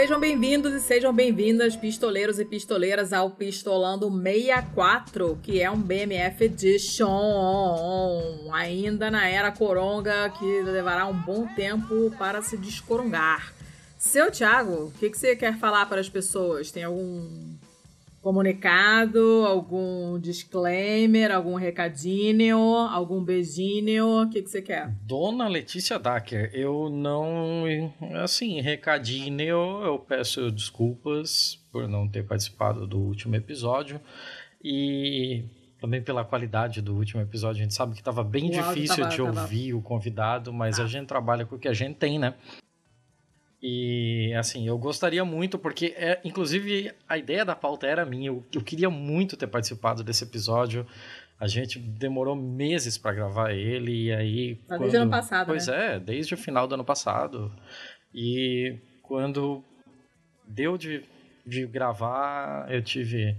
Sejam bem-vindos e sejam bem-vindas, pistoleiros e pistoleiras, ao Pistolando 64, que é um BMF Edition, ainda na era coronga, que levará um bom tempo para se descorongar. Seu Thiago, o que, que você quer falar para as pessoas? Tem algum comunicado, algum disclaimer, algum recadinho, algum beijinho? O que, que você quer? Dona Letícia Dacker, eu não. Assim, recadinho, eu peço desculpas por não ter participado do último episódio. E também pela qualidade do último episódio. A gente sabe que estava bem o difícil tava, de ouvir tava... o convidado, mas ah. a gente trabalha com o que a gente tem, né? E assim, eu gostaria muito, porque é, inclusive a ideia da pauta era minha. Eu, eu queria muito ter participado desse episódio. A gente demorou meses para gravar ele, e aí. Quando... Desde o ano passado. Pois né? é, desde o final do ano passado. E quando deu de, de gravar, eu tive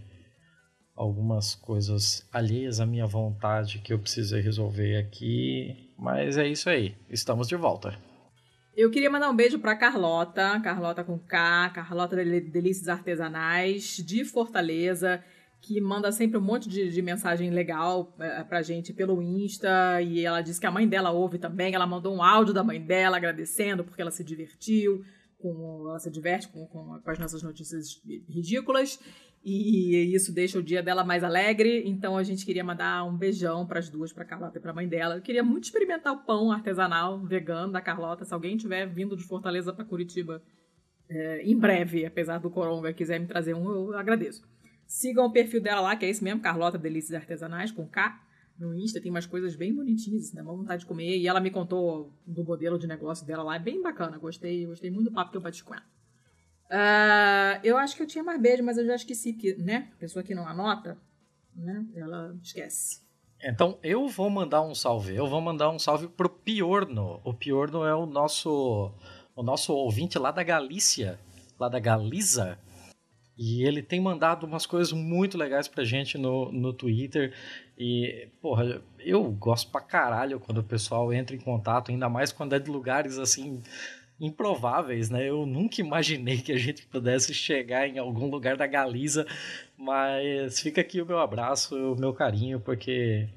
algumas coisas alheias à minha vontade que eu precisei resolver aqui. Mas é isso aí, estamos de volta. Eu queria mandar um beijo para Carlota, Carlota com K, Carlota Delícias Artesanais, de Fortaleza, que manda sempre um monte de, de mensagem legal é, pra gente pelo Insta. E ela disse que a mãe dela ouve também. Ela mandou um áudio da mãe dela agradecendo porque ela se divertiu, com, ela se diverte com, com, com as nossas notícias ridículas e isso deixa o dia dela mais alegre. Então a gente queria mandar um beijão para as duas, para Carlota e para a mãe dela. Eu queria muito experimentar o pão artesanal vegano da Carlota. Se alguém tiver vindo de Fortaleza para Curitiba é, em breve, apesar do coronga, quiser me trazer um, eu agradeço. Sigam o perfil dela lá, que é esse mesmo, Carlota Delícias Artesanais, com K. No Insta tem umas coisas bem bonitinhas, né? Uma vontade de comer. E ela me contou do modelo de negócio dela lá. É bem bacana. Gostei, gostei muito do papo que eu bati com ela. Uh, eu acho que eu tinha mais beijo, mas eu já esqueci, que, né? Pessoa que não anota, né? Ela esquece. Então eu vou mandar um salve. Eu vou mandar um salve pro Piorno. O Piorno é o nosso o nosso ouvinte lá da Galícia, lá da Galiza. E ele tem mandado umas coisas muito legais pra gente no, no Twitter. E, porra, eu gosto pra caralho quando o pessoal entra em contato, ainda mais quando é de lugares assim improváveis, né? Eu nunca imaginei que a gente pudesse chegar em algum lugar da Galiza, mas fica aqui o meu abraço, o meu carinho, porque,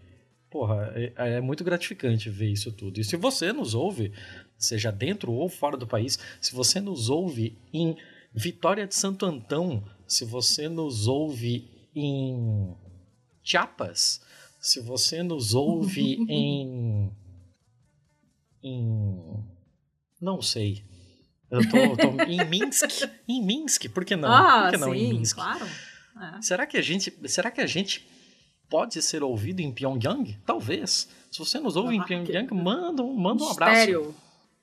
porra, é, é muito gratificante ver isso tudo. E se você nos ouve, seja dentro ou fora do país, se você nos ouve em Vitória de Santo Antão, se você nos ouve em Chiapas, se você nos ouve em em não sei. Eu tô, tô em Minsk. Em Minsk, por que não? Ah, por que não sim, em Minsk? Claro. É. Será que a gente, será que a gente pode ser ouvido em Pyongyang? Talvez. Se você nos ouve ah, em Pyongyang, que... manda, manda um abraço. Mistério.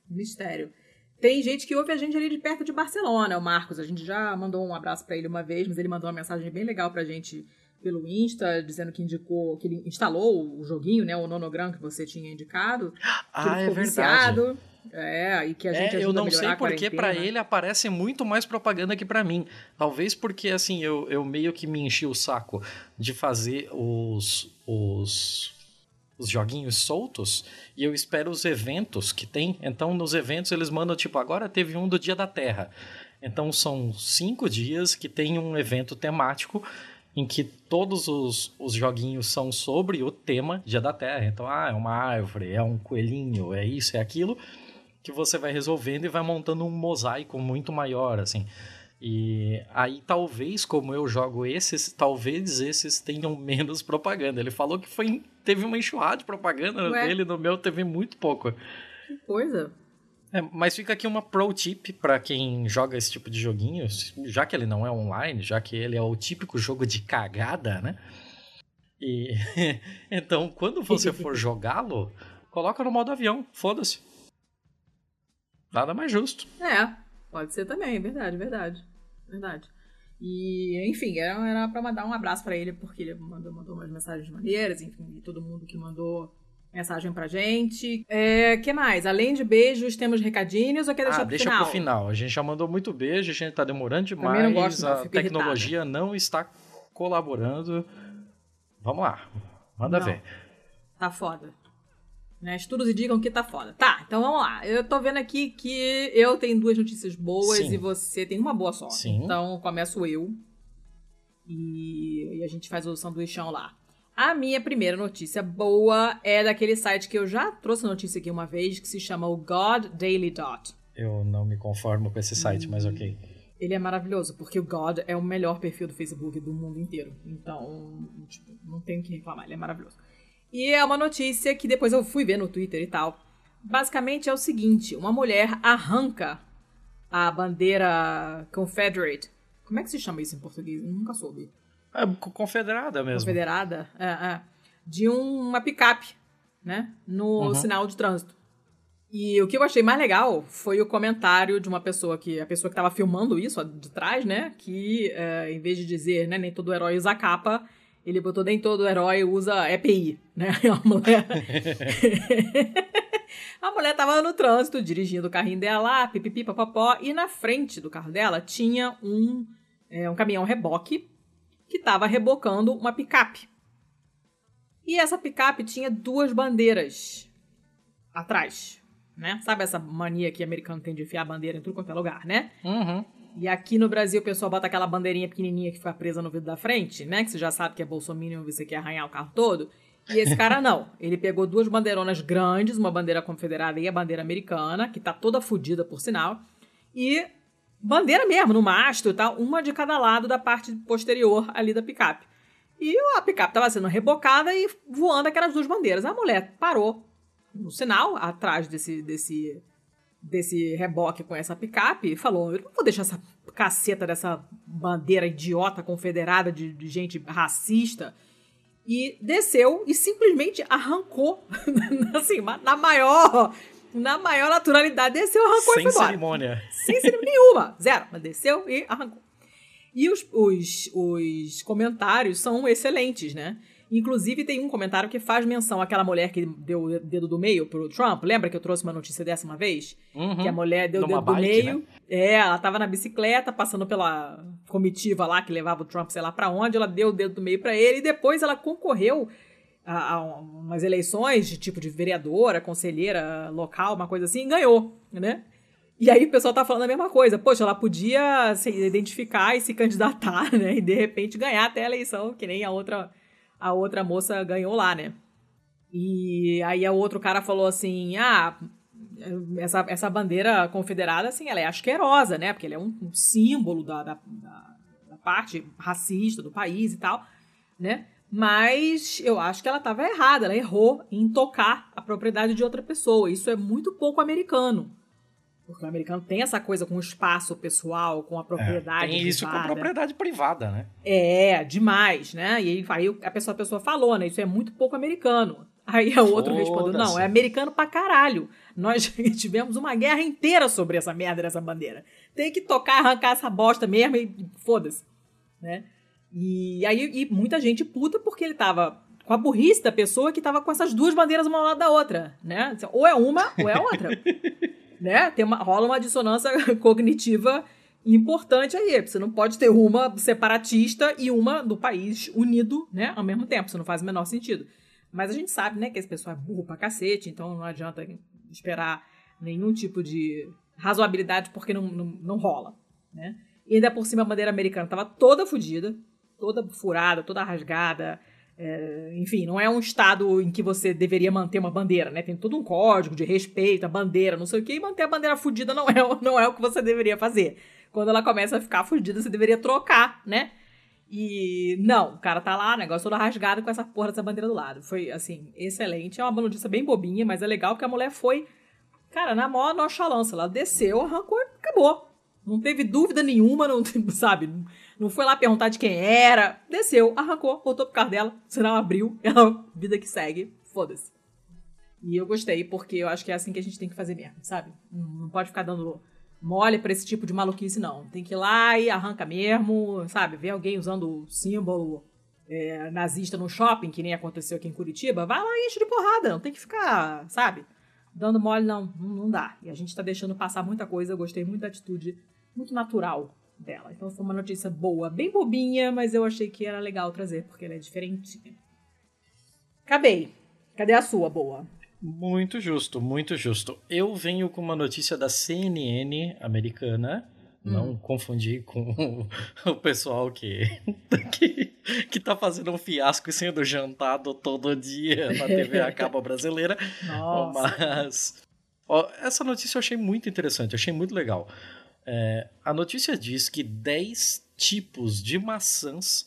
Mistério. Tem gente que ouve a gente ali de perto de Barcelona, o Marcos. A gente já mandou um abraço para ele uma vez, mas ele mandou uma mensagem bem legal pra gente pelo Insta, dizendo que indicou, que ele instalou o joguinho, né, o nonograma que você tinha indicado. Ah, é verdade. Viciado. É, e que a gente é, eu não sei porque para ele aparece muito mais propaganda que para mim. Talvez porque assim eu, eu meio que me enchi o saco de fazer os os os joguinhos soltos e eu espero os eventos que tem. Então nos eventos eles mandam tipo agora teve um do Dia da Terra. Então são cinco dias que tem um evento temático em que todos os, os joguinhos são sobre o tema Dia da Terra. Então, ah, é uma árvore, é um coelhinho, é isso, é aquilo que você vai resolvendo e vai montando um mosaico muito maior, assim. E aí talvez, como eu jogo esses, talvez esses tenham menos propaganda. Ele falou que foi teve uma enxurrada de propaganda Ué? dele, no meu teve muito pouco. Que coisa. É, mas fica aqui uma pro tip para quem joga esse tipo de joguinho, já que ele não é online, já que ele é o típico jogo de cagada, né? E então, quando você for jogá-lo, coloca no modo avião, foda-se. Nada mais justo. É, pode ser também, verdade, verdade. Verdade. E, enfim, era, era pra mandar um abraço para ele, porque ele mandou, mandou umas mensagens maneiras, enfim, e todo mundo que mandou mensagem pra gente. É, que mais? Além de beijos, temos recadinhos ou quer deixar ah, pro deixa final? pro final. A gente já mandou muito beijo, a gente tá demorando demais. Não gosto, não, a tecnologia irritada. não está colaborando. Vamos lá. Manda não. ver. Tá foda. Né? Estudos indicam que tá foda. Tá, então vamos lá. Eu tô vendo aqui que eu tenho duas notícias boas Sim. e você tem uma boa só. Sim. Então começo eu. E, e a gente faz o sanduichão lá. A minha primeira notícia boa é daquele site que eu já trouxe notícia aqui uma vez, que se chama o God Daily Dot. Eu não me conformo com esse site, mas ok. Ele é maravilhoso, porque o God é o melhor perfil do Facebook do mundo inteiro. Então, tipo, não tenho o que reclamar, ele é maravilhoso. E é uma notícia que depois eu fui ver no Twitter e tal. Basicamente é o seguinte: uma mulher arranca a bandeira Confederate. Como é que se chama isso em português? Eu nunca soube. É co- confederada mesmo. Confederada? É, é. De um- uma picape, né? No Uhum. sinal de trânsito. E o que eu achei mais legal foi o comentário de uma pessoa que. A pessoa que tava filmando isso ó, de trás, né? Que é, em vez de dizer, né, nem todo herói usa capa, ele botou nem todo herói usa EPI, né? A mulher. a mulher tava no trânsito, dirigindo o carrinho dela lá, pipipi, papapó, e na frente do carro dela tinha um, é, um caminhão reboque que estava rebocando uma picape. E essa picape tinha duas bandeiras atrás, né? Sabe essa mania que americano tem de enfiar a bandeira em tudo quanto é lugar, né? Uhum. E aqui no Brasil o pessoal bota aquela bandeirinha pequenininha que fica presa no vidro da frente, né? Que você já sabe que é bolsominion e você quer arranhar o carro todo. E esse cara não. Ele pegou duas bandeironas grandes, uma bandeira confederada e a bandeira americana, que tá toda fodida por sinal, e bandeira mesmo, no mastro e tal, uma de cada lado da parte posterior ali da picape. E a picape tava sendo rebocada e voando aquelas duas bandeiras. A mulher parou no sinal, atrás desse, desse, desse reboque com essa picape, e falou: Eu não vou deixar essa caceta dessa bandeira idiota confederada de, de gente racista. E desceu e simplesmente arrancou, assim, na maior, na maior naturalidade, desceu, arrancou e Sem foi embora. cerimônia. Sem cerimônia nenhuma, zero. Mas desceu e arrancou. E os, os, os comentários são excelentes, né? Inclusive, tem um comentário que faz menção àquela mulher que deu o dedo do meio pro Trump. Lembra que eu trouxe uma notícia dessa uma vez? Uhum. Que a mulher deu o dedo do bike, meio. né? É, ela tava na bicicleta, passando pela comitiva lá que levava o Trump, sei lá pra onde. Ela deu o dedo do meio pra ele e depois ela concorreu a, a umas eleições de tipo de vereadora, conselheira local, uma coisa assim, e ganhou, né? E aí o pessoal tá falando a mesma coisa. Poxa, ela podia se identificar e se candidatar, né? E de repente ganhar até a eleição, que nem a outra, a outra moça ganhou lá, né? E aí o outro cara falou assim: ah, essa, essa bandeira confederada, assim, ela é asquerosa, né? Porque ela é um, um símbolo da, da- da parte racista do país e tal, né? Mas eu acho que ela estava errada, ela errou em tocar a propriedade de outra pessoa. Isso é muito pouco americano. Porque o americano tem essa coisa com o espaço pessoal, com a propriedade. Tem isso com privada. propriedade privada, né? É, demais, né? E aí, a, pessoa, a pessoa falou, né? Isso é muito pouco americano. Aí o outro respondeu, não, é americano pra caralho. Nós tivemos uma guerra inteira sobre essa merda dessa bandeira. Tem que tocar, arrancar essa bosta mesmo e foda-se, né? E aí e muita gente puta porque ele tava com a burrice da pessoa que tava com essas duas bandeiras uma ao lado da outra, né? Ou é uma ou é a outra. né? Tem uma, rola uma dissonância cognitiva importante aí. Você não pode ter uma separatista e uma do país unido, né? Ao mesmo tempo. Isso não faz o menor sentido. Mas a gente sabe, né, que esse pessoal é burro pra cacete, então não adianta esperar nenhum tipo de razoabilidade porque não, não, não rola, né? E ainda por cima a bandeira americana tava toda fodida, toda furada, toda rasgada. É, enfim, não é um estado em que você deveria manter uma bandeira, né? Tem todo um código de respeito, a bandeira, não sei o quê, e manter a bandeira fudida não é, não é o que você deveria fazer. Quando ela começa a ficar fudida, você deveria trocar, né? E não, o cara tá lá, negócio todo rasgado com essa porra dessa bandeira do lado. Foi, assim, excelente. É uma notícia bem bobinha, mas é legal que a mulher foi, cara, na maior nonchalância. Ela desceu, arrancou e acabou. Não teve dúvida nenhuma, não, sabe? Não foi lá perguntar de quem era. Desceu, arrancou, voltou pro carro dela, o sinal abriu, ela, vida que segue, foda-se. E eu gostei, porque eu acho que é assim que a gente tem que fazer mesmo, sabe? Não pode ficar dando mole pra esse tipo de maluquice, não. Tem que ir lá e arranca mesmo, sabe? Ver alguém usando o símbolo é, nazista no shopping, que nem aconteceu aqui em Curitiba, vai lá e enche de porrada. Não tem que ficar, sabe? Dando mole. Não, não dá. E a gente tá deixando passar muita coisa. Eu gostei muito da atitude, muito natural dela. Então foi uma notícia boa, bem bobinha, mas eu achei que era legal trazer, porque ela é diferentinha. Acabei. Cadê a sua boa? Muito justo, muito justo. Eu venho com uma notícia da CNN americana. Hum. Não confundir com o pessoal que, que, que tá fazendo um fiasco e sendo jantado todo dia na TV a cabo brasileira. Nossa. Mas ó, essa notícia eu achei muito interessante, achei muito legal. É, a notícia diz que 10 tipos de maçãs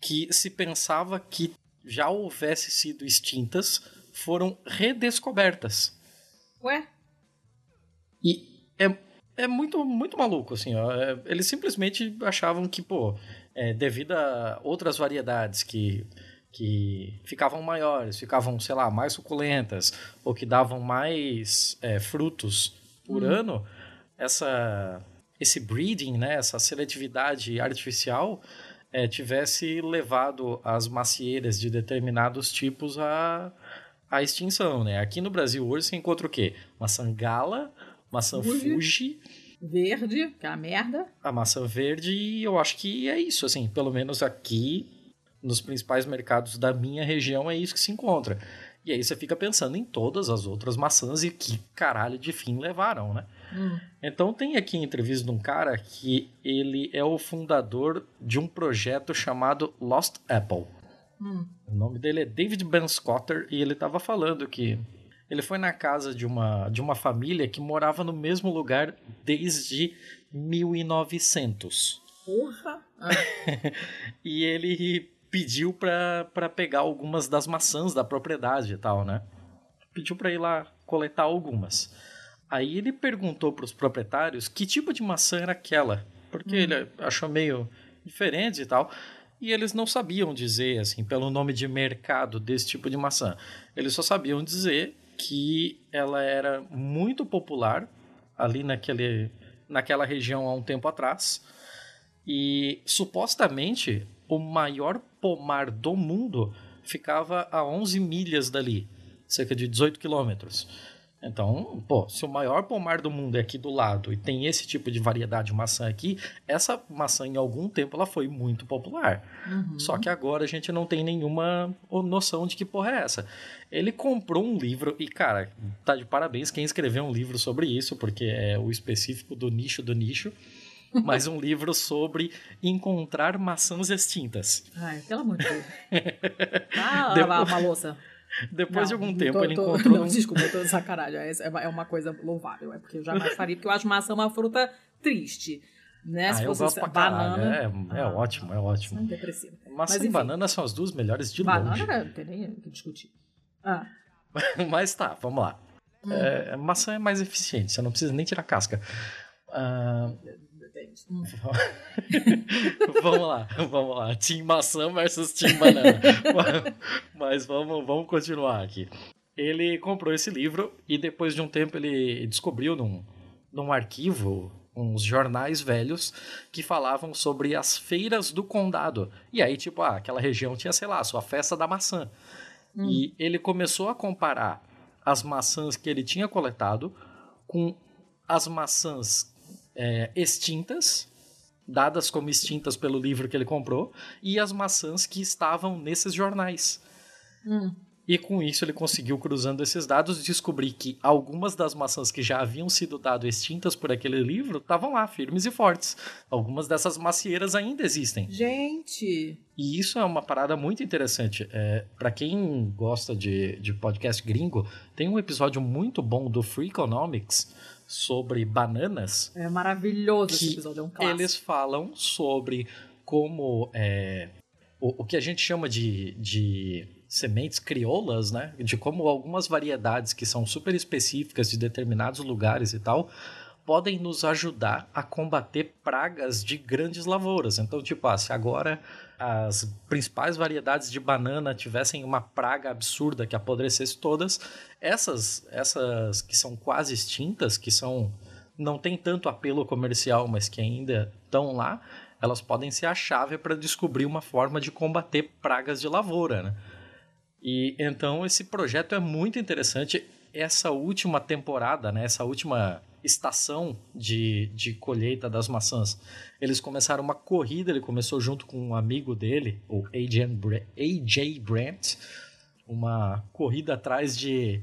que se pensava que já houvesse sido extintas foram redescobertas. Ué? E é, é muito, muito maluco, assim, ó. É, eles simplesmente achavam que, pô, é, devido a outras variedades que, que ficavam maiores, ficavam, sei lá, mais suculentas, ou que davam mais é, frutos por hum. ano, essa, esse breeding, né, essa seletividade artificial é, tivesse levado as macieiras de determinados tipos a, a extinção, né? Aqui no Brasil hoje você encontra o quê? Maçã gala, maçã Fuji, Fuji verde, que é a merda. A maçã verde e eu acho que é isso, assim, pelo menos aqui nos principais mercados da minha região é isso que se encontra. E aí você fica pensando em todas as outras maçãs e que caralho de fim levaram, né? Hum. Então tem aqui entrevista de um cara que ele é o fundador de um projeto chamado Lost Apple. Hum. O nome dele é David Ben Scotter e ele estava falando que ele foi na casa de uma, de uma família que morava no mesmo lugar desde 1900. Porra! Ah. e ele pediu para pegar algumas das maçãs da propriedade e tal, né? Pediu para ir lá coletar algumas. Aí ele perguntou para os proprietários que tipo de maçã era aquela, porque hum. ele achou meio diferente e tal. E eles não sabiam dizer, assim, pelo nome de mercado desse tipo de maçã. Eles só sabiam dizer que ela era muito popular ali naquele, naquela região há um tempo atrás. E supostamente o maior pomar do mundo ficava a 11 milhas dali, cerca de 18 quilômetros. Então, pô, se o maior pomar do mundo é aqui do lado e tem esse tipo de variedade de maçã aqui, essa maçã em algum tempo ela foi muito popular. Uhum. Só que agora a gente não tem nenhuma noção de que porra é essa. Ele comprou um livro e, cara, tá de parabéns quem escreveu um livro sobre isso, porque é o específico do nicho do nicho. mas um livro sobre encontrar maçãs extintas. Ai, pelo amor de Deus. Ah, Depois... uma louça. Depois não, de algum tempo tô, ele tô, encontrou. Não, desculpa, eu tô de sacanagem. É, é uma coisa louvável. É porque eu jamais faria, porque eu acho maçã uma fruta triste. Né? Ah, Se eu gosto pra banana. É, é ah, ótimo, é ótimo. Depressivo. Maçã Mas, e banana são as duas melhores de banana, longe. Banana não tem nem o que discutir. Ah. Mas tá, vamos lá. Hum. É, maçã é mais eficiente, você não precisa nem tirar casca. Uh, Hum. vamos lá, vamos lá. Team maçã versus Team banana. Mas vamos, vamos continuar aqui. Ele comprou esse livro e depois de um tempo ele descobriu num, num arquivo uns jornais velhos que falavam sobre as feiras do condado. E aí, tipo, ah, aquela região tinha, sei lá, a sua festa da maçã. Hum. E ele começou a comparar as maçãs que ele tinha coletado com as maçãs é, extintas, dadas como extintas pelo livro que ele comprou, e as maçãs que estavam nesses jornais. Hum. E com isso ele conseguiu, cruzando esses dados, descobrir que algumas das maçãs que já haviam sido dado extintas por aquele livro estavam lá, firmes e fortes. Algumas dessas macieiras ainda existem. Gente! E isso é uma parada muito interessante. É, para quem gosta de, de podcast gringo, tem um episódio muito bom do Free Economics sobre bananas. É maravilhoso esse episódio, é um clássico. Eles falam sobre como é, o, o que a gente chama de, de sementes crioulas, né? De como algumas variedades que são super específicas de determinados lugares e tal podem nos ajudar a combater pragas de grandes lavouras. Então, tipo, ah, se agora as principais variedades de banana tivessem uma praga absurda que apodrecesse todas, essas, essas que são quase extintas, que são não tem tanto apelo comercial, mas que ainda estão lá, elas podem ser a chave para descobrir uma forma de combater pragas de lavoura, né? E então esse projeto é muito interessante. Essa última temporada, né, essa última estação de, de colheita das maçãs, eles começaram uma corrida. Ele começou junto com um amigo dele, o AJ, Brandt, uma corrida atrás de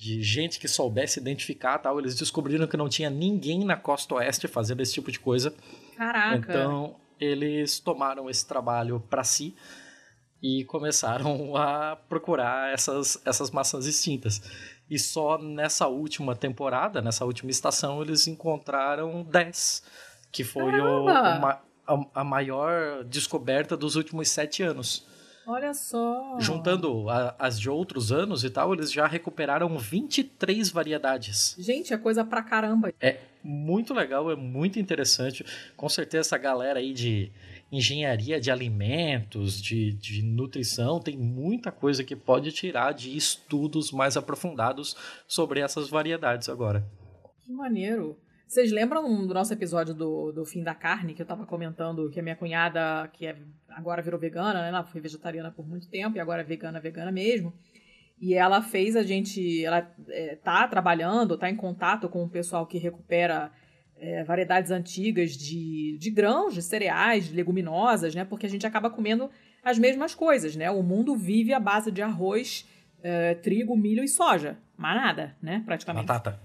de gente que soubesse identificar tal. Eles descobriram que não tinha ninguém na costa oeste fazendo esse tipo de coisa. Caraca. Então, eles tomaram esse trabalho para si e começaram a procurar essas, essas maçãs extintas. E só nessa última temporada, nessa última estação, eles encontraram 10, que foi o, a, a, maior descoberta dos últimos sete anos. Olha só! Juntando a, as de outros anos e tal, eles já recuperaram 23 variedades. Gente, é coisa pra caramba. É muito legal, é muito interessante. Com certeza essa galera aí de engenharia de alimentos, de, de nutrição, tem muita coisa que pode tirar de estudos mais aprofundados sobre essas variedades agora. Que maneiro! Vocês lembram do nosso episódio do, do fim da carne, que eu tava comentando que a minha cunhada, que é, agora virou vegana, né? Ela foi vegetariana por muito tempo e agora é vegana, vegana mesmo. E ela fez a gente. Ela é, tá trabalhando, tá em contato com o pessoal que recupera é, variedades antigas de, de grãos, de cereais, de leguminosas, né? Porque a gente acaba comendo as mesmas coisas, né? O mundo vive à base de arroz, é, trigo, milho e soja. Mas nada, né? Praticamente. Batata.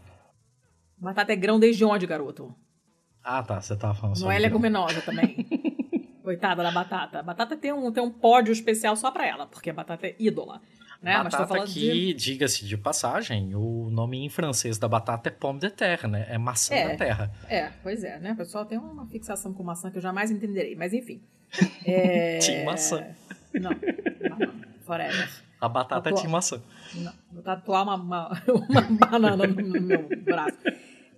Batata é grão desde onde, garoto? Ah, tá. Você tava falando Não é leguminosa também. Coitada da batata. A batata tem um, tem um pódio especial só pra ela, porque a batata é ídola. Né? Batata que, de... diga-se de passagem, o nome em francês da batata é pomme de terre, né? É maçã é, da terra. É, pois é, né? O pessoal tem uma fixação com maçã que eu jamais entenderei, mas enfim. É... Tim maçã. Não, não, forever. A batata é tim maçã. Não, vou tatuar uma, uma, uma banana no, no meu braço.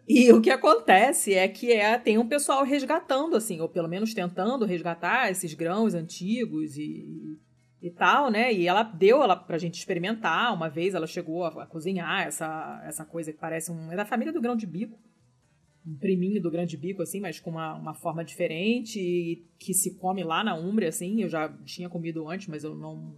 E o que acontece é que é, tem um pessoal resgatando, assim, ou pelo menos tentando resgatar esses grãos antigos e, e tal, né? E ela deu ela pra gente experimentar. Uma vez ela chegou a, a, cozinhar essa, essa coisa que parece um. É da família do grão de bico. Um priminho do grão de bico, assim, mas com uma, uma forma diferente que se come lá na Umbria, assim. Eu já tinha comido antes, mas eu não.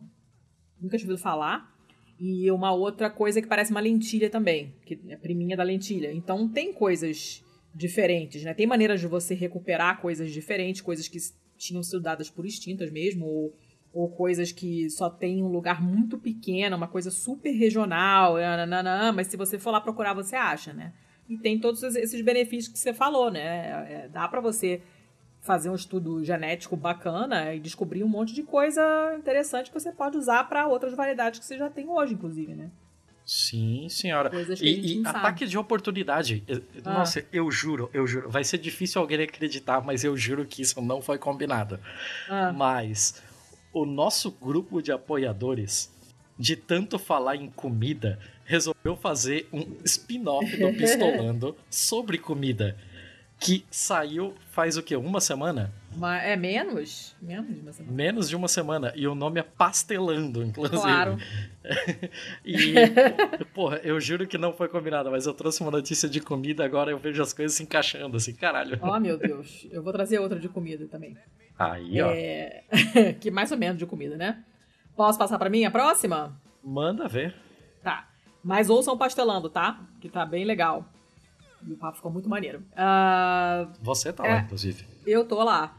Nunca tinha ouvido falar. E uma outra coisa que parece uma lentilha também, que é priminha da lentilha. Então tem coisas diferentes, né? Tem maneiras de você recuperar coisas diferentes, coisas que tinham sido dadas por extintas mesmo, ou, ou coisas que só tem um lugar muito pequeno, uma coisa super regional, nananã, mas se você for lá procurar, você acha, né? E tem todos esses benefícios que você falou, né? É, dá para você fazer um estudo genético bacana e descobrir um monte de coisa interessante que você pode usar para outras variedades que você já tem hoje, inclusive, né? Sim, senhora. E, e ataque de oportunidade. Ah. Nossa, eu juro, eu juro. Vai ser difícil alguém acreditar, mas eu juro que isso não foi combinado. Ah. Mas o nosso grupo de apoiadores, de tanto falar em comida, resolveu fazer um spin-off do Pistolando sobre comida que saiu faz o quê? Uma semana? Uma, é menos? Menos de uma semana. Menos de uma semana. E o nome é Pastelando, inclusive. Claro. e, porra, eu juro que não foi combinado, mas eu trouxe uma notícia de comida, agora eu vejo as coisas se encaixando, assim, caralho. Oh, meu Deus. Eu vou trazer outra de comida também. Aí, ó. É... que mais ou menos de comida, né? Posso passar para mim a próxima? Manda ver. Tá. Mas ouçam Pastelando, tá? Que tá bem legal. E o papo ficou muito maneiro. Uh, Você tá é, lá, inclusive. Eu tô lá.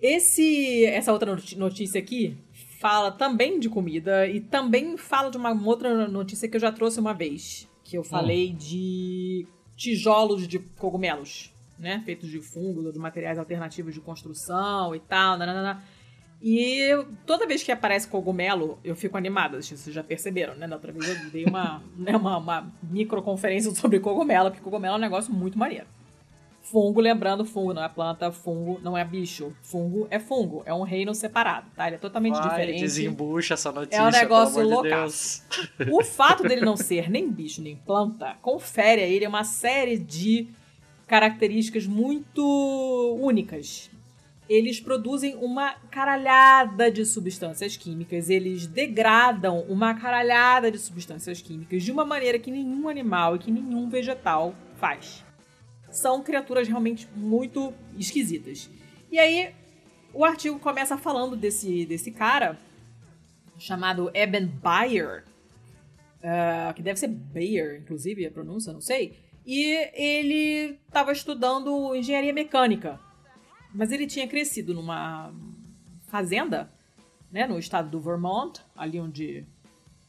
Esse, essa outra notícia aqui fala também de comida e também fala de uma outra notícia que eu já trouxe uma vez. Que eu falei hum. de tijolos de cogumelos, né? Feitos de fungo, de materiais alternativos de construção e tal. Nananana. E toda vez que aparece cogumelo, eu fico animada. Vocês já perceberam, né? Da outra vez eu dei uma, né, uma, uma microconferência sobre cogumelo, porque cogumelo é um negócio muito maneiro. Fungo, lembrando, fungo não é planta, fungo não é bicho. Fungo é fungo, é um reino separado, tá? Ele é totalmente Vai, diferente. desembucha essa notícia, É um negócio louco. O fato dele não ser nem bicho, nem planta, confere a ele uma série de características muito únicas eles produzem uma caralhada de substâncias químicas, eles degradam uma caralhada de substâncias químicas de uma maneira que nenhum animal e que nenhum vegetal faz. São criaturas realmente muito esquisitas. E aí, o artigo começa falando desse, desse cara, chamado Eben Bayer, uh, que deve ser Bayer, inclusive, a pronúncia, não sei. E ele estava estudando engenharia mecânica mas ele tinha crescido numa fazenda, né, no estado do Vermont, ali onde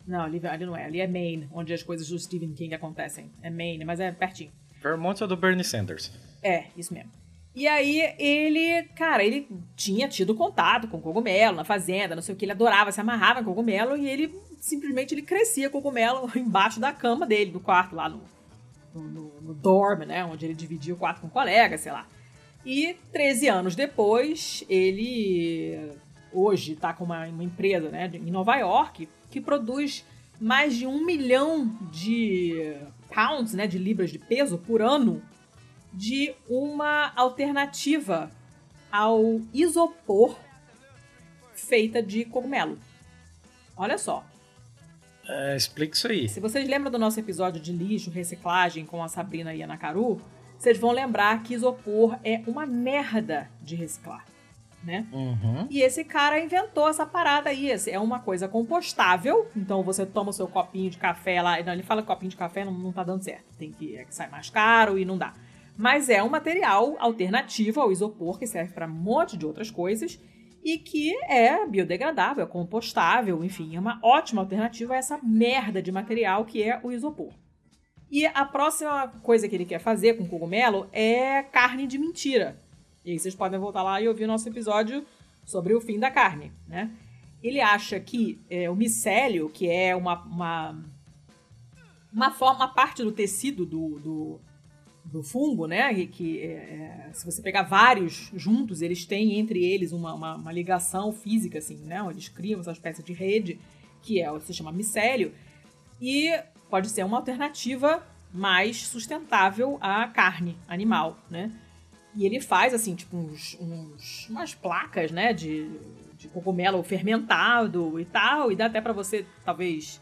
Não, ali, ali não é. Ali é Maine, onde as coisas do Stephen King acontecem. É Maine, mas é pertinho. Vermont é do Bernie Sanders. É, isso mesmo. E aí ele, cara, ele tinha tido contato com cogumelo na fazenda, não sei o que, ele adorava, se amarrava em cogumelo e ele simplesmente ele crescia cogumelo embaixo da cama dele, do quarto lá no, no, no, no dorm, né, onde ele dividia o quarto com um colega, sei lá. E 13 anos depois, ele hoje está com uma, uma empresa né, em Nova York que produz mais de um milhão de pounds, né, de libras de peso por ano de uma alternativa ao isopor feita de cogumelo. Olha só. É, explica isso aí. Se vocês lembram do nosso episódio de lixo, reciclagem com a Sabrina e a Nakaru, vocês vão lembrar que isopor é uma merda de reciclar. Né? Uhum. E esse cara inventou essa parada aí. É uma coisa compostável. Então você toma o seu copinho de café lá. Não, ele fala que copinho de café não, não tá dando certo. Tem que, é que sai mais caro e não dá mas é um material alternativo ao isopor que serve para um monte de outras coisas e que é biodegradável, é compostável, enfim, é uma ótima alternativa a essa merda de material que é o isopor. E a próxima coisa que ele quer fazer com cogumelo é carne de mentira. E aí vocês podem voltar lá e ouvir o nosso episódio sobre o fim da carne, né? Ele acha que é, o micélio, que é uma, uma, uma, forma, uma parte do tecido do, do do fungo, né? Que, é, é, se você pegar vários juntos, eles têm entre eles uma, uma, uma, ligação física, assim, né? Eles criam essa espécie de rede que é, se chama micélio e pode ser uma alternativa mais sustentável à carne animal, né? E ele faz, assim, tipo, uns, uns umas placas, né? De, de cogumelo fermentado e tal, e dá até para você, talvez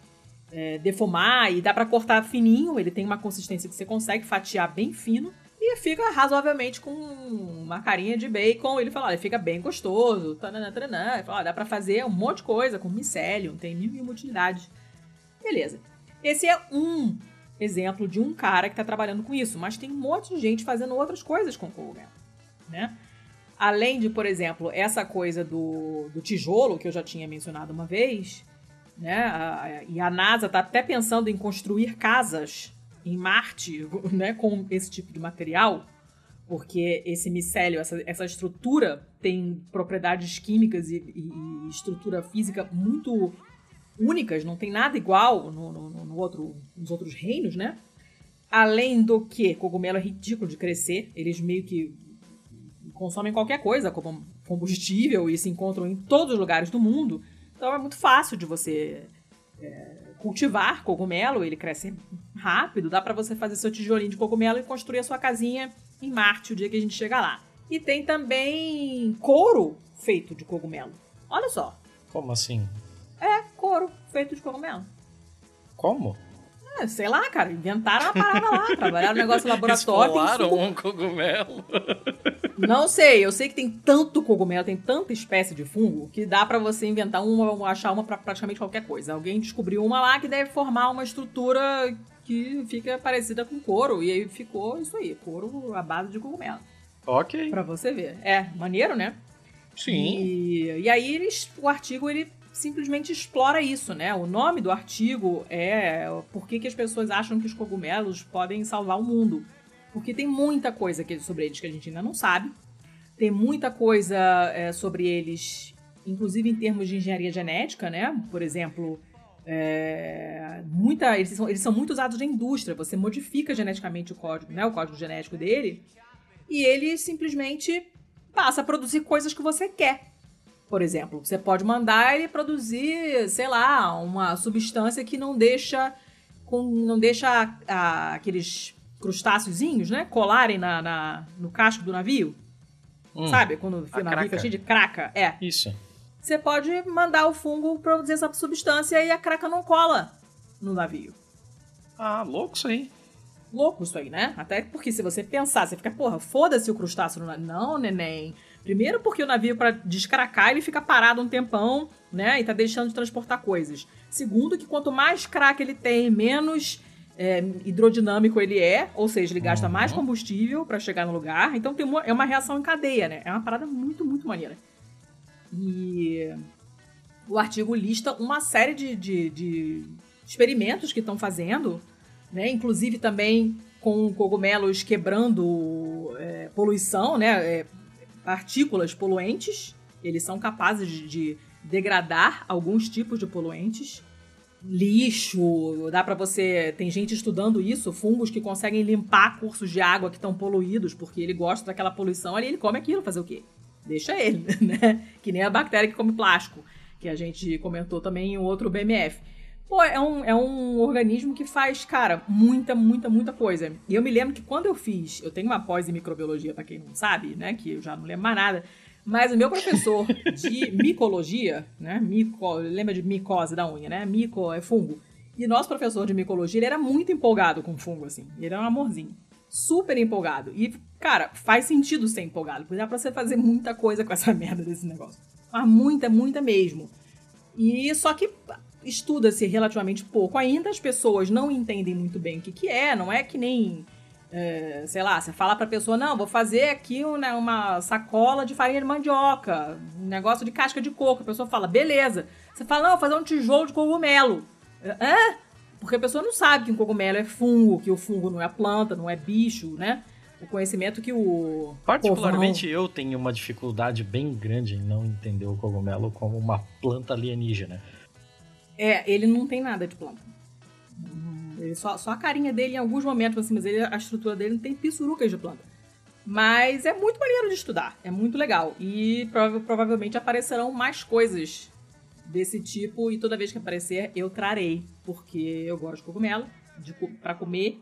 é, defumar e dá para cortar fininho, ele tem uma consistência que você consegue fatiar bem fino e fica razoavelmente com uma carinha de bacon. Ele fala, olha, fica bem gostoso, tanana, tanana. Ele fala, dá pra fazer um monte de coisa com micélio, tem mil e uma utilidades. Beleza. Esse é um exemplo de um cara que tá trabalhando com isso, mas tem um monte de gente fazendo outras coisas com cogumelo, né? Além de, por exemplo, essa coisa do, do tijolo, que eu já tinha mencionado uma vez, né? E a NASA está até pensando em construir casas em Marte, né, com esse tipo de material, porque esse micélio, essa, essa estrutura tem propriedades químicas e, e, e, estrutura física muito únicas, não tem nada igual no, no, no outro, nos outros reinos, né? Além do que, cogumelo é ridículo de crescer, eles meio que consomem qualquer coisa como combustível e se encontram em todos os lugares do mundo. Então é muito fácil de você é, cultivar cogumelo, ele cresce rápido, dá para você fazer seu tijolinho de cogumelo e construir a sua casinha em Marte o dia que a gente chegar lá. E tem também couro feito de cogumelo. Olha só. Como assim? É, couro feito de cogumelo. Como? Sei lá, cara, inventaram uma parada lá, trabalharam no negócio laboratório. Esfolaram um cogumelo. Não sei, eu sei que tem tanto cogumelo, tem tanta espécie de fungo que dá para você inventar uma, achar uma para praticamente qualquer coisa. Alguém descobriu uma lá que deve formar uma estrutura que fica parecida com couro e aí ficou isso aí, couro à base de cogumelo. Ok. Pra você ver. É, maneiro, né? Sim. E, e aí eles, o artigo ele simplesmente explora isso, né? O nome do artigo é por que, que as pessoas acham que os cogumelos podem salvar o mundo. Porque tem muita coisa sobre eles que a gente ainda não sabe. Tem muita coisa é, sobre eles, inclusive em termos de engenharia genética, né? Por exemplo, é, muita, eles, são, eles são muito usados na indústria. Você modifica geneticamente o código, né? O código genético dele. E ele simplesmente passa a produzir coisas que você quer. Por exemplo, você pode mandar ele produzir, sei lá, uma substância que não deixa com, não deixa a, a, aqueles crustáceozinhos, né, colarem na, na, no casco do navio. Hum, Sabe? Quando o navio fica cheio de craca. É. Isso. Você pode mandar o fungo produzir essa substância e a craca não cola no navio. Ah, louco isso aí. Louco isso aí, né? Até porque se você pensar, você fica, porra, foda-se o crustáceo no navio. Não, neném. Primeiro porque o navio, para descracar, ele fica parado um tempão, né? E tá deixando de transportar coisas. Segundo que quanto mais crack ele tem, menos é, hidrodinâmico ele é, ou seja, ele gasta uhum. mais combustível para chegar no lugar. Então tem uma, é uma reação em cadeia, né? É uma parada muito, muito maneira. E o artigo lista uma série de, de, de experimentos que estão fazendo, né? Inclusive também com cogumelos quebrando é, poluição, né? É, partículas poluentes. Eles são capazes de, de degradar alguns tipos de poluentes. Lixo, dá para você. Tem gente estudando isso, fungos que conseguem limpar cursos de água que estão poluídos, porque ele gosta daquela poluição ali, ele come aquilo, fazer o quê? Deixa ele, né? Que nem a bactéria que come plástico, que a gente comentou também em outro BMF. Pô, é um, é um organismo que faz, cara, muita, muita, muita coisa. E eu me lembro que quando eu fiz, eu tenho uma pós em microbiologia, para quem não sabe, né? Que eu já não lembro mais nada. Mas o meu professor de micologia, né? Mico, lembra de micose da unha, né? Mico é fungo. E nosso professor de micologia, ele era muito empolgado com fungo, assim. Ele era um amorzinho. Super empolgado. E, cara, faz sentido ser empolgado, porque dá pra você fazer muita coisa com essa merda desse negócio. Mas muita, muita mesmo. E só que estuda-se relativamente pouco ainda, as pessoas não entendem muito bem o que, que é, não é que nem é, sei lá, você fala pra pessoa, não, vou fazer aqui né, uma sacola de farinha de mandioca, um negócio de casca de coco. A pessoa fala, beleza. Você fala, não, vou fazer um tijolo de cogumelo. Hã? Porque a pessoa não sabe que um cogumelo é fungo, que o fungo não é planta, não é bicho, né? O conhecimento que o. Particularmente povão... eu tenho uma dificuldade bem grande em não entender o cogumelo como uma planta alienígena. É, ele não tem nada de planta. Ele só, só a carinha dele em alguns momentos, assim, mas ele, a estrutura dele não tem pissurucas de planta. Mas é muito maneiro de estudar, é muito legal. E prova provavelmente aparecerão mais coisas desse tipo, e toda vez que aparecer, eu trarei, porque eu gosto de cogumelo, de, para comer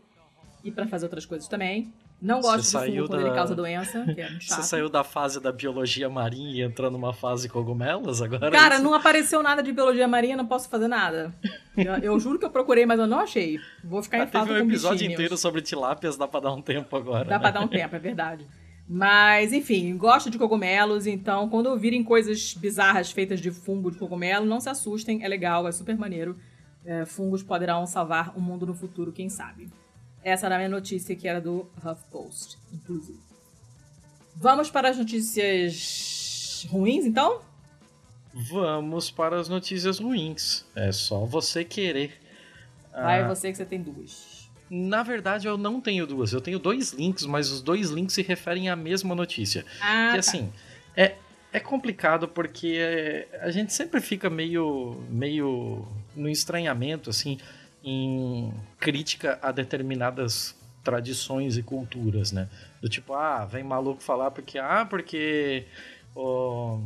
e para fazer outras coisas também. Não gosto Você de fungo quando da... ele causa doença, que é chato. Você saiu da fase da biologia marinha e entrou numa fase cogumelos agora? Cara, isso? não apareceu nada de biologia marinha, não posso fazer nada. Eu, eu, juro que eu procurei, mas eu não achei. Vou ficar em falta Teve um episódio inteiro sobre tilápias, dá pra dar um tempo agora. Dá né? pra dar um tempo, é verdade. Mas, enfim, gosto de cogumelos, então quando virem coisas bizarras feitas de fungo de cogumelo, não se assustem, é legal, é super maneiro. É, fungos poderão salvar o mundo no futuro, quem sabe. Essa era a minha notícia, que era do HuffPost, inclusive. Vamos para as notícias ruins, então? Vamos para as notícias ruins. É só você querer. Vai ah, você que você tem duas. Na verdade, eu não tenho duas. Eu tenho dois links, mas os dois links se referem à mesma notícia. Ah, que tá. assim, é, é complicado porque a gente sempre fica meio, meio no estranhamento, assim em crítica a determinadas tradições e culturas, né? Do tipo, ah, vem maluco falar porque, ah, porque, oh,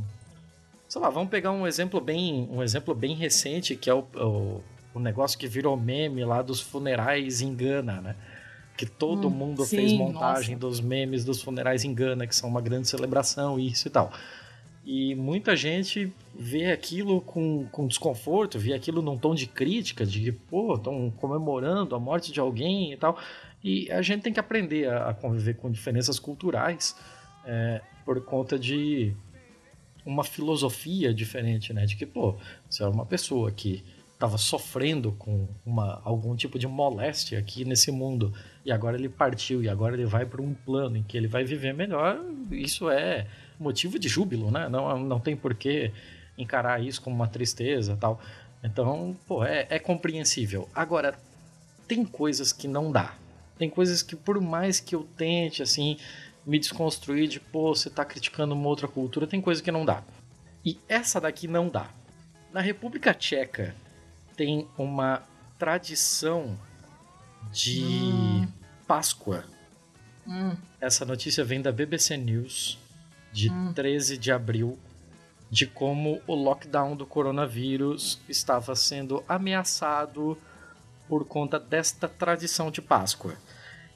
sei lá, vamos pegar um exemplo bem, um exemplo bem recente que é o, o, o negócio que virou meme lá dos funerais em Gana, né? Que todo hum, mundo sim, fez montagem nossa. dos memes dos funerais em Gana, que são uma grande celebração, isso e tal. E muita gente vê aquilo com, com desconforto, vê aquilo num tom de crítica, de pô, estão comemorando a morte de alguém e tal. E a gente tem que aprender a, a conviver com diferenças culturais é, por conta de uma filosofia diferente, né? De que, pô, você é uma pessoa que estava sofrendo com uma, algum tipo de moléstia aqui nesse mundo e agora ele partiu e agora ele vai para um plano em que ele vai viver melhor, isso é motivo de júbilo, né? Não, não tem por que encarar isso como uma tristeza tal. Então, pô, é, é compreensível. Agora, tem coisas que não dá. Tem coisas que, por mais que eu tente, assim, me desconstruir de, pô, você tá criticando uma outra cultura, tem coisa que não dá. E essa daqui não dá. Na República Tcheca tem uma tradição de hum. Páscoa. Hum. Essa notícia vem da BBC News de hum. 13 de abril, de como o lockdown do coronavírus estava sendo ameaçado por conta desta tradição de Páscoa.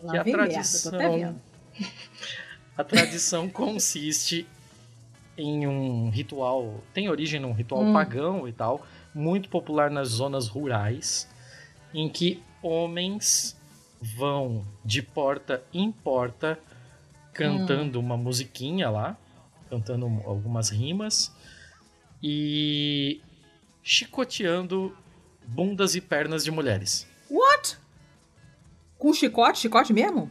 Lá que a tradição a tradição consiste em um ritual, tem origem num ritual hum. pagão e tal, muito popular nas zonas rurais, em que homens vão de porta em porta cantando hum. uma musiquinha lá, cantando algumas rimas e chicoteando bundas e pernas de mulheres. What? Com chicote? Chicote mesmo?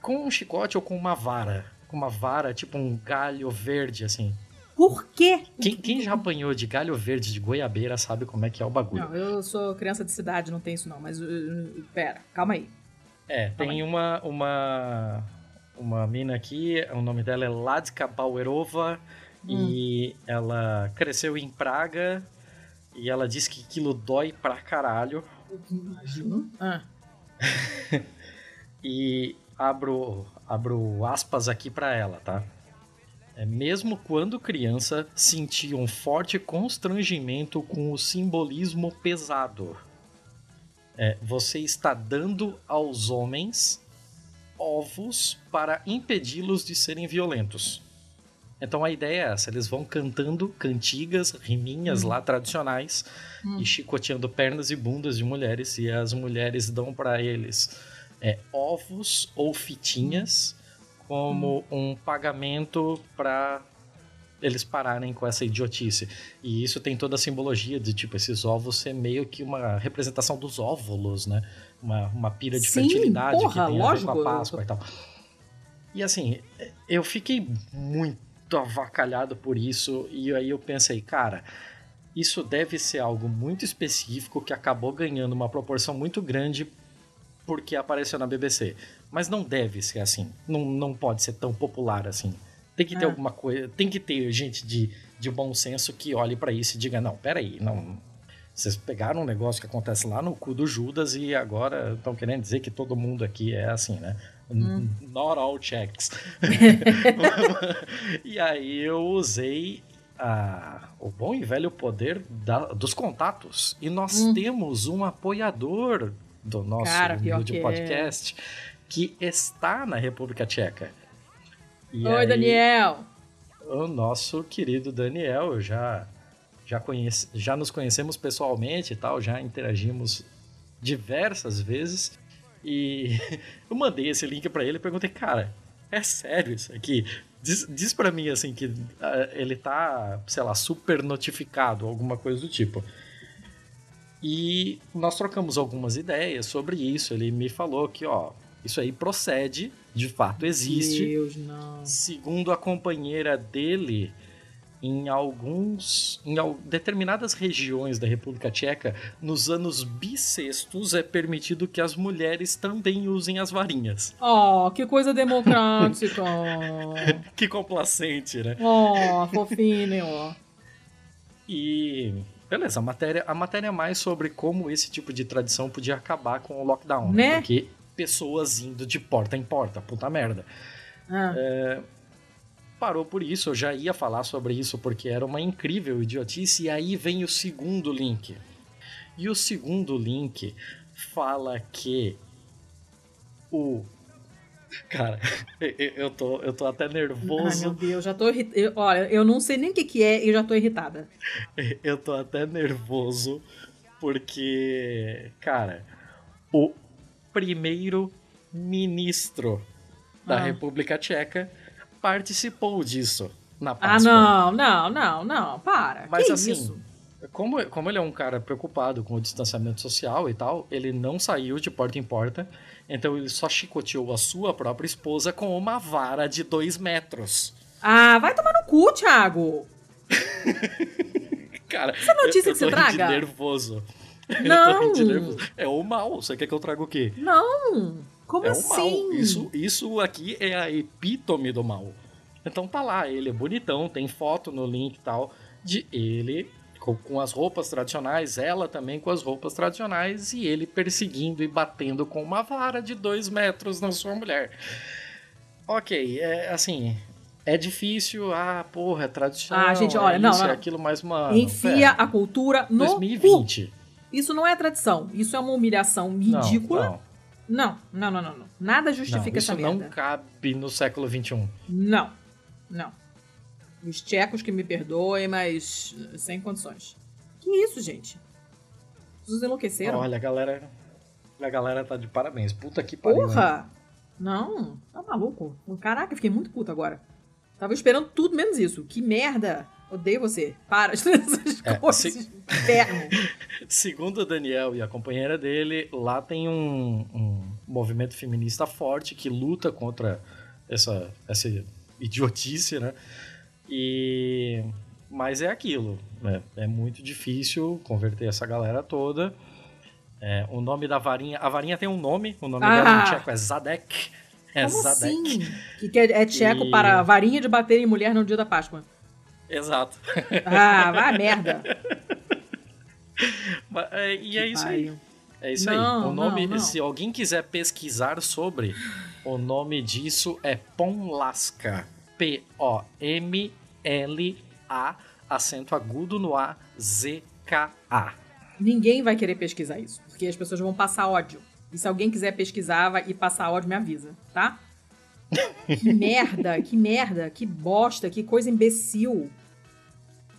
Com um chicote ou com uma vara. Com uma vara, tipo um galho verde, assim. Por quê? Quem, quem, já apanhou de galho verde de goiabeira sabe como é que é o bagulho. Não, eu sou criança de cidade, não tem isso não, mas uh, uh pera, calma aí. É, calma tem aí. uma uma uma mina aqui, o nome dela é Ladka Bauerova hum. e ela cresceu em Praga e ela diz que aquilo dói pra caralho. Imagino. Ah. e abro abro aspas aqui para ela, tá? É, mesmo quando criança, sentia um forte constrangimento com o simbolismo pesado. É, você está dando aos homens ovos para impedi-los de serem violentos. Então a ideia é essa: eles vão cantando cantigas, riminhas lá tradicionais e chicoteando pernas e bundas de mulheres, e as mulheres dão para eles é, ovos ou fitinhas como um pagamento para eles pararem com essa idiotice. E isso tem toda a simbologia de, tipo, esses ovos ser meio que uma representação dos óvulos, né? Uma, uma pira de Sim, fertilidade porra, que tem lógico, com a Páscoa eu... e tal. E assim, eu fiquei muito avacalhado por isso, e aí eu pensei, cara, isso deve ser algo muito específico que acabou ganhando uma proporção muito grande porque apareceu na BBC. Mas não deve ser assim. Não, não pode ser tão popular assim. Tem que ter é. alguma coisa. Tem que ter gente de, de bom senso que olhe para isso e diga: não, peraí, não. Vocês pegaram um negócio que acontece lá no cu do Judas e agora estão querendo dizer que todo mundo aqui é assim, né? Hum. Not all checks. e aí eu usei a, o bom e velho poder da, dos contatos. E nós hum. temos um apoiador do nosso Cara, é. podcast. É que está na República Tcheca. E Oi, aí, Daniel! O nosso querido Daniel, eu já, já, conhece, já nos conhecemos pessoalmente e tal, já interagimos diversas vezes. E eu mandei esse link para ele e perguntei, cara, é sério isso aqui? Diz, diz para mim assim que uh, ele tá, sei lá, super notificado, alguma coisa do tipo. E nós trocamos algumas ideias sobre isso. Ele me falou que, ó, isso aí procede, de fato existe. Deus, não. Segundo a companheira dele, em alguns em determinadas regiões da República Tcheca, nos anos bissextos é permitido que as mulheres também usem as varinhas. Oh, que coisa democrática. que complacente, né? Oh, fofinho. E beleza, a matéria a matéria é mais sobre como esse tipo de tradição podia acabar com o lockdown, né? Porque pessoas indo de porta em porta. Puta merda. Ah. É, parou por isso, eu já ia falar sobre isso porque era uma incrível idiotice. E aí vem o segundo link. E o segundo link fala que o. Cara, eu tô, eu tô até nervoso. Ai, meu Deus, já tô irritada. Olha, eu não sei nem o que, que é e já tô irritada. Eu tô até nervoso porque, cara, o primeiro-ministro da ah. República Tcheca participou disso na ah, Páscoa. Ah, não, não, não, não, para. Mas que assim, isso? Como, como ele é um cara preocupado com o distanciamento social e tal, ele não saiu de porta em porta, então ele só chicoteou a sua própria esposa com uma vara de dois metros. Ah, vai tomar no cu, Thiago! cara, Essa notícia eu, eu que você traga? nervoso. Não! é o mal. Você quer que eu traga o quê? Não! Como é assim? O mal. Isso, isso aqui é a epítome do mal. Então tá lá, ele é bonitão, tem foto no link e tal, de ele com, com, as roupas tradicionais, ela também com as roupas tradicionais, e ele perseguindo e batendo com uma vara de dois metros na sua mulher. Ok, é assim. É difícil, ah, porra, é tradicional. Ah, gente, olha, é não, isso, não. É aquilo mais uma. Enfia a cultura no 2020. Cu. Isso não é tradição. Isso é uma humilhação ridícula. Não, não, não, não. não, Nada justifica não, essa merda. Isso não cabe no século XXI. Não, não. Os tchecos que me perdoem, mas sem condições. Que isso, gente? Vocês enlouqueceram? Olha, a galera, a galera tá de parabéns. Puta que pariu. Porra! Não, tá maluco. Caraca, fiquei muito puto agora. Tava esperando tudo menos isso. Que merda! Odeio você. Para de essas é, coisas. Se... Segundo o Daniel e a companheira dele, lá tem um, um, movimento feminista forte que luta contra essa, essa idiotice, né? E mas é aquilo, né? É muito difícil converter essa galera toda. É, o nome da varinha, a varinha tem um nome, o nome ah. dela em tcheco é Zadek. É Como Zadek. Assim? Que é, tcheco e... para varinha de bater em mulher no dia da Páscoa. Exato. Ah, vai merda. É, e é isso aí. É isso não, aí. O nome, não, não. se alguém quiser pesquisar sobre, o nome disso é Pomlaska. P-O-M-L-A, acento agudo no A, Z-K-A. Ninguém vai querer pesquisar isso, porque as pessoas vão passar ódio. E se alguém quiser pesquisar vai, e passar ódio, me avisa, tá? que merda, que merda, que bosta, que coisa imbecil.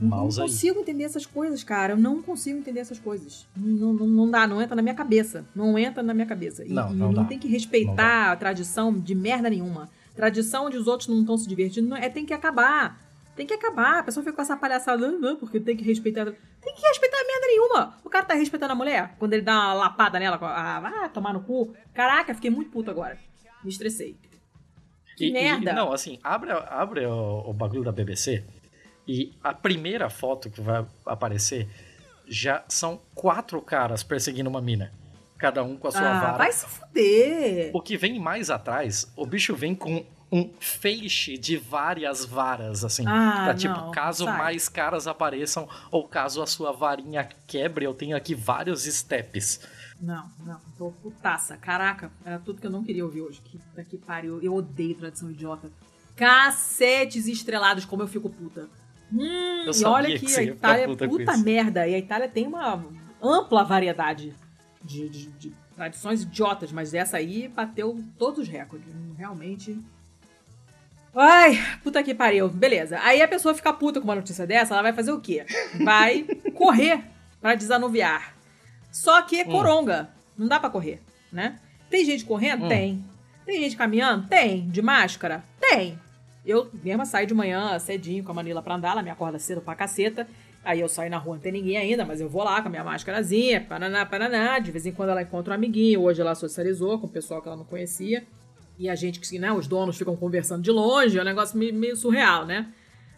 Não consigo aí. entender essas coisas, cara. Eu não consigo entender essas coisas. Não, não, não dá, não entra na minha cabeça. Não entra na minha cabeça. E, não, não, não tem que respeitar a tradição de merda nenhuma. Tradição onde os outros não estão se divertindo, é tem que acabar. Tem que acabar. A pessoa fica com essa palhaçada, não, porque tem que respeitar. Tem que respeitar merda nenhuma. O cara tá respeitando a mulher quando ele dá uma lapada nela, ah, tomar no cu. Caraca, fiquei muito puto agora. Me estressei. Que e, merda. E, não, assim, abre, abre o, o bagulho da BBC e a primeira foto que vai aparecer já são quatro caras perseguindo uma mina. Cada um com a sua ah, vara. Vai se fuder! O que vem mais atrás, o bicho vem com um feixe de várias varas, assim. Ah, pra, tipo, não, caso sai. mais caras apareçam ou caso a sua varinha quebre, eu tenho aqui vários steps. Não, não, tô putaça. Caraca, era tudo que eu não queria ouvir hoje. Que daqui pariu. Eu odeio tradição idiota. Cacetes estrelados, como eu fico puta. Hum, e olha que, que a Itália é puta, puta merda. E a Itália tem uma ampla variedade de, de, de tradições idiotas, mas essa aí bateu todos os recordes. Realmente Ai, puta que pariu. Beleza. Aí a pessoa fica puta com uma notícia dessa, ela vai fazer o quê? Vai correr para desanuviar. Só que é hum. coronga. Não dá para correr, né? Tem gente correndo? Hum. Tem. Tem gente caminhando? Tem. De máscara? Tem. Eu mesma saio de manhã cedinho com a Manila pra andar, ela me acorda cedo pra caceta. Aí eu saio na rua, não tem ninguém ainda, mas eu vou lá com a minha máscarazinha, paraná, paraná. De vez em quando ela encontra um amiguinho. Hoje ela socializou com o pessoal que ela não conhecia. E a gente que, né, os donos ficam conversando de longe, é um negócio meio, surreal, né?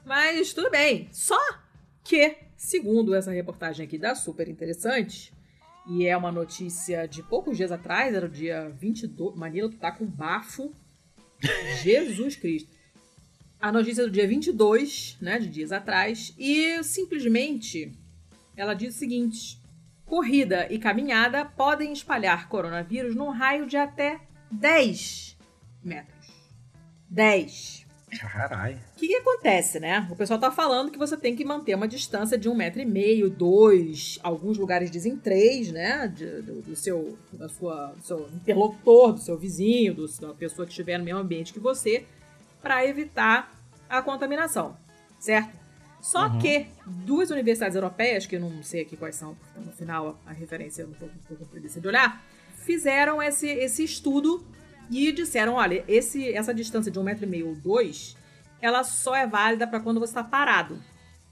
Mas tudo bem. Só que, segundo essa reportagem aqui da Super Interessante, e é uma notícia de poucos dias atrás, era o dia 22. Manila tá com bafo. Jesus Cristo. A notícia é do dia 22, né, de dias atrás, e simplesmente ela diz o seguinte: corrida e caminhada podem espalhar coronavírus num raio de até 10 metros. 10. Caralho. O que, que, acontece, né? O pessoal tá falando que você tem que manter uma distância de um metro e meio, dois, alguns lugares dizem três, né? De, do, do, seu, da sua, do seu interlocutor, do seu vizinho, do, da pessoa que estiver no mesmo ambiente que você, para evitar a contaminação, certo? Só uhum. que duas universidades europeias, que eu não sei aqui quais são, porque no final a referência eu não estou com preguiça de olhar, fizeram esse, esse estudo e disseram, olha, esse, essa distância de um metro e meio ou dois, ela só é válida para quando você está parado.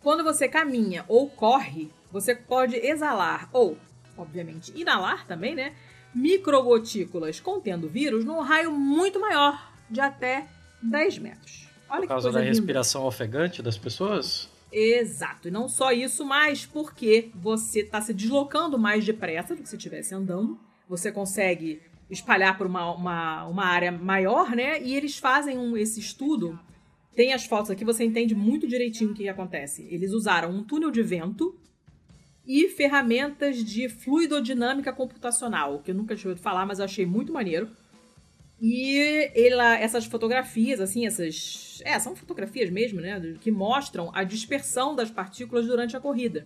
Quando você caminha ou corre, você pode exalar ou, obviamente, inalar também, né? Microgotículas contendo vírus num raio muito maior, de até 10 metros. Olha Por causa da linda. respiração ofegante das pessoas? Exato. E não só isso, mas porque você está se deslocando mais depressa do que se estivesse andando. Você consegue espalhar por uma, uma, uma área maior, né? E eles fazem um, esse estudo. Tem as fotos aqui, você entende muito direitinho o que acontece. Eles usaram um túnel de vento e ferramentas de fluidodinâmica computacional, que eu nunca tinha ouvido falar, mas eu achei muito maneiro. E ela, essas fotografias, assim, essas. É, são fotografias mesmo, né? Que mostram a dispersão das partículas durante a corrida.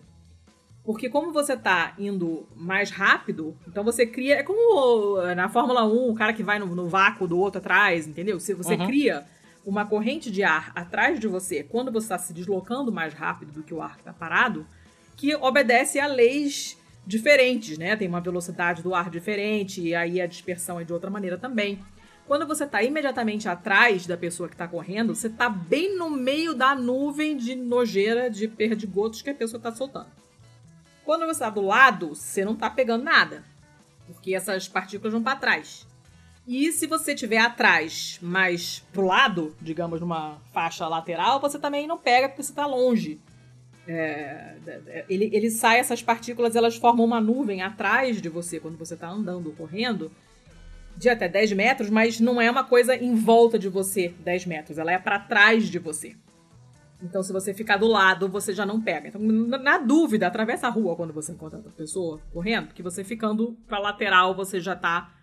Porque como você tá indo mais rápido, então você cria. É como na Fórmula 1, o cara que vai no, no vácuo do outro atrás, entendeu? Se você uhum. cria uma corrente de ar atrás de você quando você está se deslocando mais rápido do que o ar que está parado, que obedece a leis diferentes, né? Tem uma velocidade do ar diferente, e aí a dispersão é de outra maneira também. Quando você está imediatamente atrás da pessoa que está correndo, você está bem no meio da nuvem de nojeira, de perdigotos que a pessoa está soltando. Quando você está do lado, você não está pegando nada, porque essas partículas vão para trás. E se você tiver atrás, mais pro lado, digamos, numa faixa lateral, você também não pega porque você está longe. É, ele, ele sai, essas partículas, elas formam uma nuvem atrás de você quando você está andando, correndo, de até 10 metros, mas não é uma coisa em volta de você, 10 metros, ela é para trás de você. Então, se você ficar do lado, você já não pega. Então, na dúvida, atravessa a rua quando você encontra outra pessoa correndo, porque você ficando pra lateral, você já tá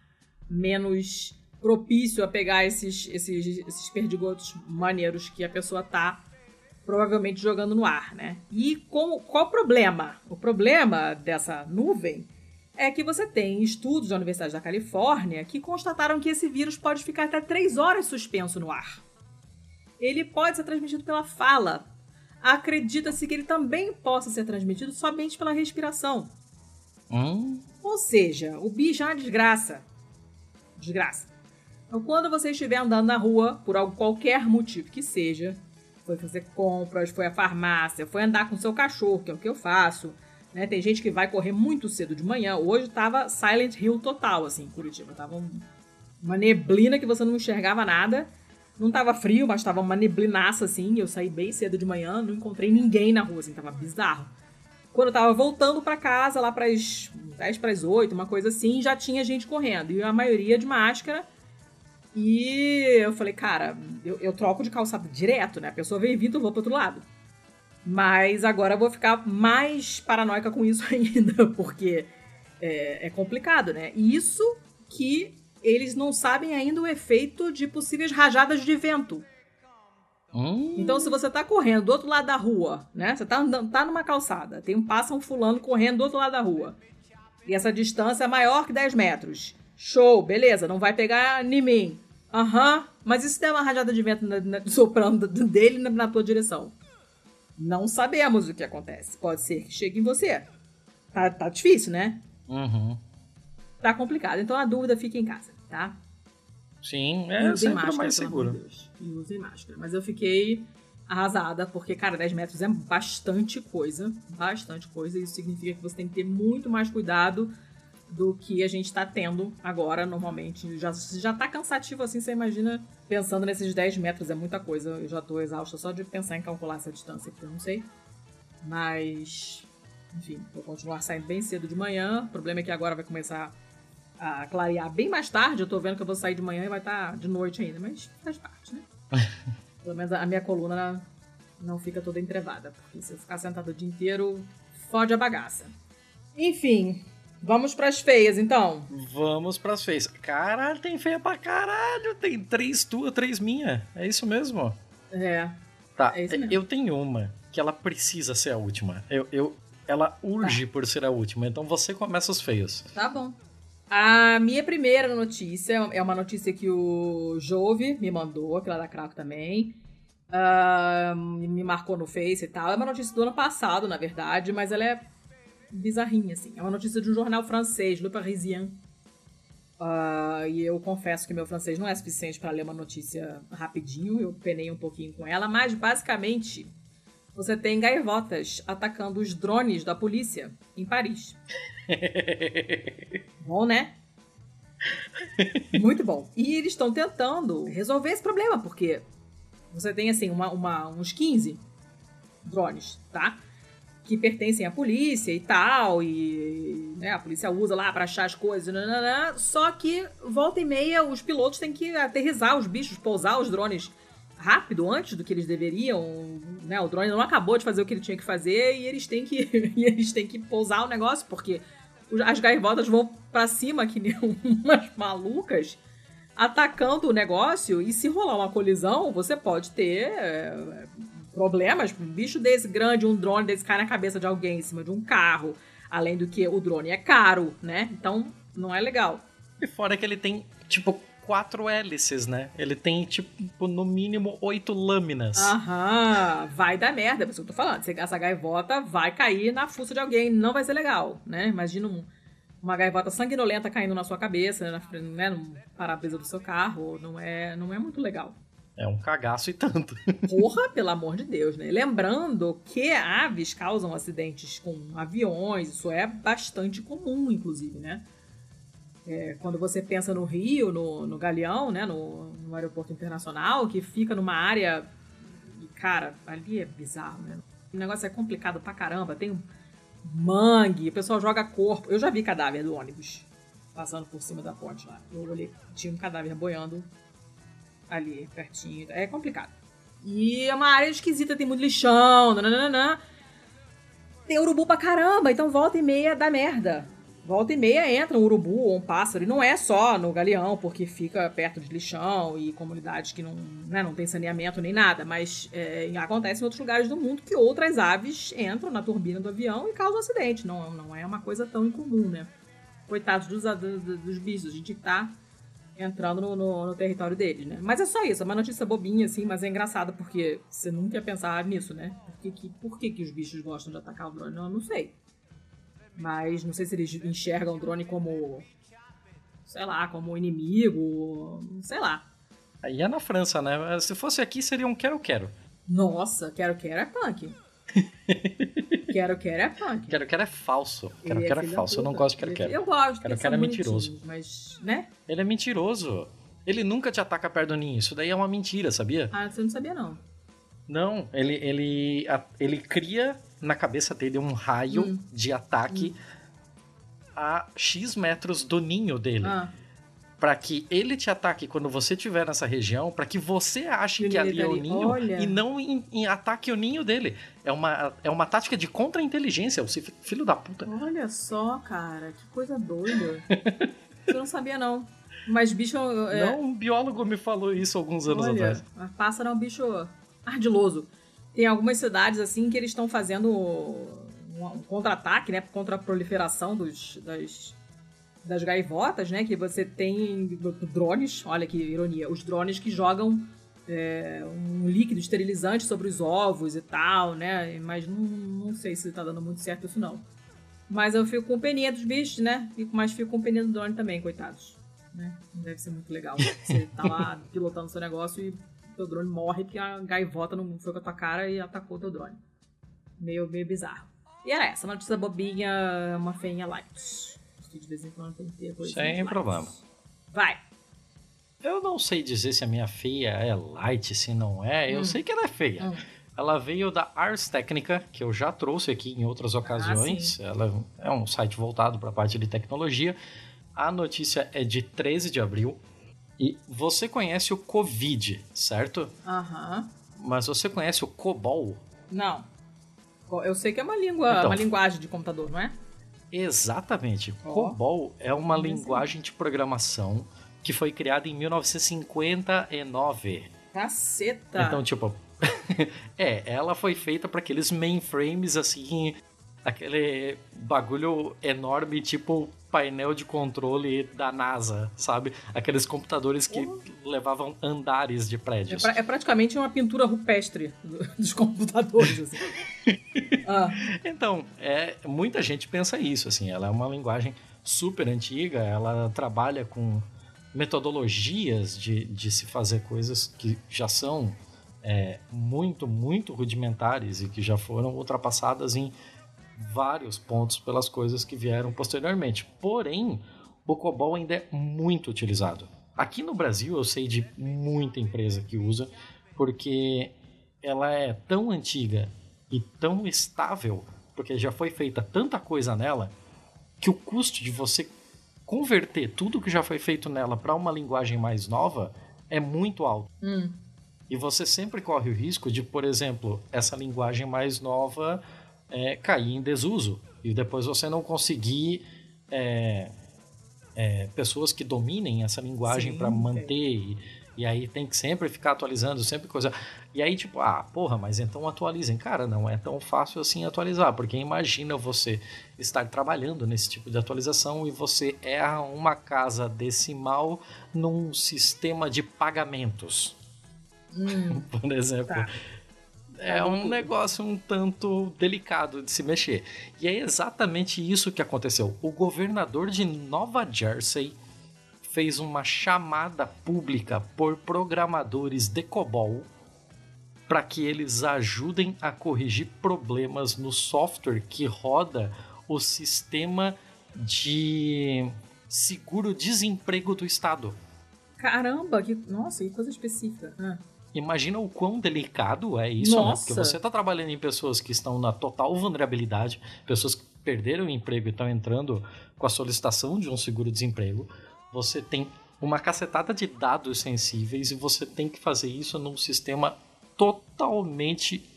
menos propício a pegar esses, esses, esses perdigotos maneiros que a pessoa tá provavelmente jogando no ar, né? E qual o problema? O problema dessa nuvem é que você tem estudos da Universidade da Califórnia que constataram que esse vírus pode ficar até três horas suspenso no ar. Ele pode ser transmitido pela fala. Acredita-se que ele também possa ser transmitido somente pela respiração. Hum? Ou seja, o bicho é uma desgraça. Desgraça. Então, quando você estiver andando na rua, por qualquer motivo que seja, foi fazer compras, foi à farmácia, foi andar com seu cachorro, que é o que eu faço. Né? Tem gente que vai correr muito cedo de manhã. Hoje tava Silent Hill total, assim, em Curitiba. Tava um, uma neblina que você não enxergava nada. Não tava frio, mas tava uma neblinaça, assim. Eu saí bem cedo de manhã, não encontrei ninguém na rua, assim, tava bizarro. Quando eu tava voltando para casa, lá pras 10 para as 8, uma coisa assim, já tinha gente correndo. E a maioria de máscara e eu falei, cara, eu, eu troco de calçado direto, né? A pessoa vem vindo, eu vou pro outro lado. Mas agora eu vou ficar mais paranoica com isso ainda, porque é, é complicado, né? E isso que eles não sabem ainda o efeito de possíveis rajadas de vento. Hum. Então, se você tá correndo do outro lado da rua, né? Você tá, andando, tá numa calçada, tem um passa um fulano correndo do outro lado da rua. E essa distância é maior que 10 metros. Show, beleza, não vai pegar em mim. Aham, uhum, mas e se der uma rajada de vento na, na, soprando dele na, na tua direção? Não sabemos o que acontece. Pode ser que chegue em você. Tá, tá difícil, né? Uhum. Tá complicado. Então a dúvida fica em casa, tá? Sim, é Usem sempre máscara, mais seguro. De usem máscara. Mas eu fiquei arrasada, porque, cara, 10 metros é bastante coisa. Bastante coisa. Isso significa que você tem que ter muito mais cuidado do que a gente está tendo agora, normalmente. Já, já tá cansativo assim, você imagina pensando nesses 10 metros, é muita coisa. Eu já tô exausta só de pensar em calcular essa distância, porque eu não sei. Mas, enfim, vou continuar saindo bem cedo de manhã. O problema é que agora vai começar a clarear bem mais tarde. Eu tô vendo que eu vou sair de manhã e vai estar tá de noite ainda, mas faz parte, né? Pelo menos a minha coluna não fica toda entrevada, porque se eu ficar sentado o dia inteiro, fode a bagaça. Enfim, Vamos pras feias, então. Vamos pras feias. Caralho, tem feia pra caralho. Tem três tua, três minha. É isso mesmo? É. Tá, é eu tenho uma que ela precisa ser a última. Eu, eu, ela urge tá. por ser a última. Então você começa os feios. Tá bom. A minha primeira notícia é uma notícia que o Jove me mandou, aquela da Craco também. Uh, me marcou no Face e tal. É uma notícia do ano passado, na verdade, mas ela é bizarrinha, assim. É uma notícia de um jornal francês, Le Parisien. Uh, e eu confesso que meu francês não é suficiente para ler uma notícia rapidinho, eu penei um pouquinho com ela, mas basicamente você tem gaivotas atacando os drones da polícia em Paris. bom, né? Muito bom. E eles estão tentando resolver esse problema, porque você tem assim uma, uma, uns 15 drones, tá? Que pertencem à polícia e tal, e né, a polícia usa lá para achar as coisas, nanana, só que volta e meia os pilotos têm que aterrizar os bichos, pousar os drones rápido, antes do que eles deveriam, né, o drone não acabou de fazer o que ele tinha que fazer e eles têm que, eles têm que pousar o negócio, porque as gaivotas vão para cima que nem umas malucas, atacando o negócio, e se rolar uma colisão, você pode ter é, problemas. Um bicho desse grande, um drone desse cai na cabeça de alguém em cima de um carro. Além do que o drone é caro, né? Então não é legal. E fora que ele tem, tipo, quatro hélices, né? Ele tem, tipo, no mínimo oito lâminas. Aham, vai dar merda, é isso que eu tô falando. Essa gaivota vai cair na fuça de alguém, não vai ser legal, né? Imagina um, uma gaivota sanguinolenta caindo na sua cabeça, né? né no para-brisa do seu carro, não é, não é muito legal. É um cagaço e tanto. Porra, pelo amor de Deus, né? Lembrando que aves causam acidentes com aviões, isso é bastante comum, inclusive, né? É, quando você pensa no Rio, no, no Galeão, né, no, no aeroporto internacional, que fica numa área. Cara, ali é bizarro, né? O negócio é complicado pra caramba. Tem mangue, o pessoal joga corpo. Eu já vi cadáver do ônibus passando por cima da ponte lá. Eu olhei, tinha um cadáver boiando ali pertinho. É complicado. E é uma área esquisita, tem muito lixão, nananana. Tem urubu pra caramba, então volta e meia dá merda. Volta e meia entra um urubu ou um pássaro. E não é só no Galeão, porque fica perto de lixão e comunidades que não, né, não tem saneamento nem nada. Mas é, acontece em outros lugares do mundo que outras aves entram na turbina do avião e causam acidente. Não, não é uma coisa tão incomum, né? Coitados dos, dos, dos bichos. A gente tá entrando no, no, no, território deles, né? Mas é só isso, é uma notícia bobinha, assim, mas é engraçada porque você nunca ia pensar nisso, né? Por que, que, por que, que os bichos gostam de atacar o drone? Não, não sei. Mas não sei se eles enxergam o drone como, sei lá, como inimigo, sei lá. Aí é na França, né? Se fosse aqui, seria um quero-quero. Nossa, quero-quero é punk. Quero Quero é punk. Quero Quero é falso. Quero Quero é, é falso. Eu não gosto de Quero Quero. Eu gosto. Quero Quero é mentiroso. Mas, né? Ele é mentiroso. Ele nunca te ataca perto do ninho. Isso daí é uma mentira, sabia? Ah, você não sabia, não. Não, ele, ele, ele cria na cabeça dele um raio hum. de ataque hum. a X metros do ninho dele. Ah para que ele te ataque quando você estiver nessa região, para que você ache que ali é o ninho Olha. e não em, em ataque o ninho dele. É uma, é uma tática de contra-inteligência, o filho da puta. Olha só, cara, que coisa doida. Eu não sabia, não. Mas bicho. É... Não, um biólogo me falou isso alguns anos Olha, atrás. Pássaro é um bicho ardiloso. Tem algumas cidades assim que eles estão fazendo um, contra-ataque, né? Contra a proliferação dos, das, das gaivotas, né? Que você tem drones, olha que ironia, os drones que jogam é, um líquido esterilizante sobre os ovos e tal, né? Mas não, não sei se tá dando muito certo isso não. Mas eu fico com peninha dos bichos, né? Fico, mas fico com peninha do drone também, coitados. Né? Não deve ser muito legal. Você tá lá pilotando seu negócio e teu drone morre porque a gaivota não foi com a tua cara e atacou o teu drone. Meio, meio bizarro. E era essa, uma notícia bobinha, uma feinha light que de vez em quando tem que ter coisa. Sem problema. Vai. Eu não sei dizer se a minha feia é light, se não é. Eu hum. sei que ela é feia. Hum. Ela veio da Ars Technica, que eu já trouxe aqui em outras ocasiões. Ah, ela é um site voltado para a parte de tecnologia. A notícia é de 13 de abril. E você conhece o Covid, certo? Aham. Uhum. Mas você conhece o COBOL? Não. Eu sei que é uma língua, então, uma linguagem de computador, não é? Exatamente. Oh. COBOL é uma linguagem de programação que foi criada em 1959. Caceta! Então, tipo, é, ela foi feita para aqueles mainframes assim, aquele bagulho enorme, tipo painel de controle da NASA, sabe? Aqueles computadores que levavam andares de prédios. É, pra, é, praticamente uma pintura rupestre dos computadores, assim. ah. Então, é, muita gente pensa isso, assim, ela é uma linguagem super antiga, ela trabalha com metodologias de, de se fazer coisas que já são é, muito, muito rudimentares e que já foram ultrapassadas em vários pontos pelas coisas que vieram posteriormente. Porém, o COBOL ainda é muito utilizado. Aqui no Brasil eu sei de muita empresa que usa, porque ela é tão antiga e tão estável, porque já foi feita tanta coisa nela, que o custo de você converter tudo que já foi feito nela para uma linguagem mais nova é muito alto. Hum. E você sempre corre o risco de, por exemplo, essa linguagem mais nova é, cair em desuso e depois você não conseguir é, é, pessoas que dominem essa linguagem para manter e, e, aí tem que sempre ficar atualizando, sempre coisa. E aí, tipo, ah, porra, mas então atualizem. Cara, não é tão fácil assim atualizar, porque imagina você estar trabalhando nesse tipo de atualização e você erra uma casa decimal num sistema de pagamentos. Hum, por exemplo. Tá é um negócio um tanto delicado de se mexer. E é exatamente isso que aconteceu. O governador de Nova Jersey fez uma chamada pública por programadores de COBOL para que eles ajudem a corrigir problemas no software que roda o sistema de seguro-desemprego do Estado. Caramba, que. Nossa, que coisa específica. Ah. Imagina o quão delicado é isso, né? Nossa. Porque você está trabalhando em pessoas que estão na total vulnerabilidade, pessoas que perderam o emprego e estão entrando com a solicitação de um seguro-desemprego. Você tem uma cacetada de dados sensíveis e você tem que fazer isso num sistema totalmente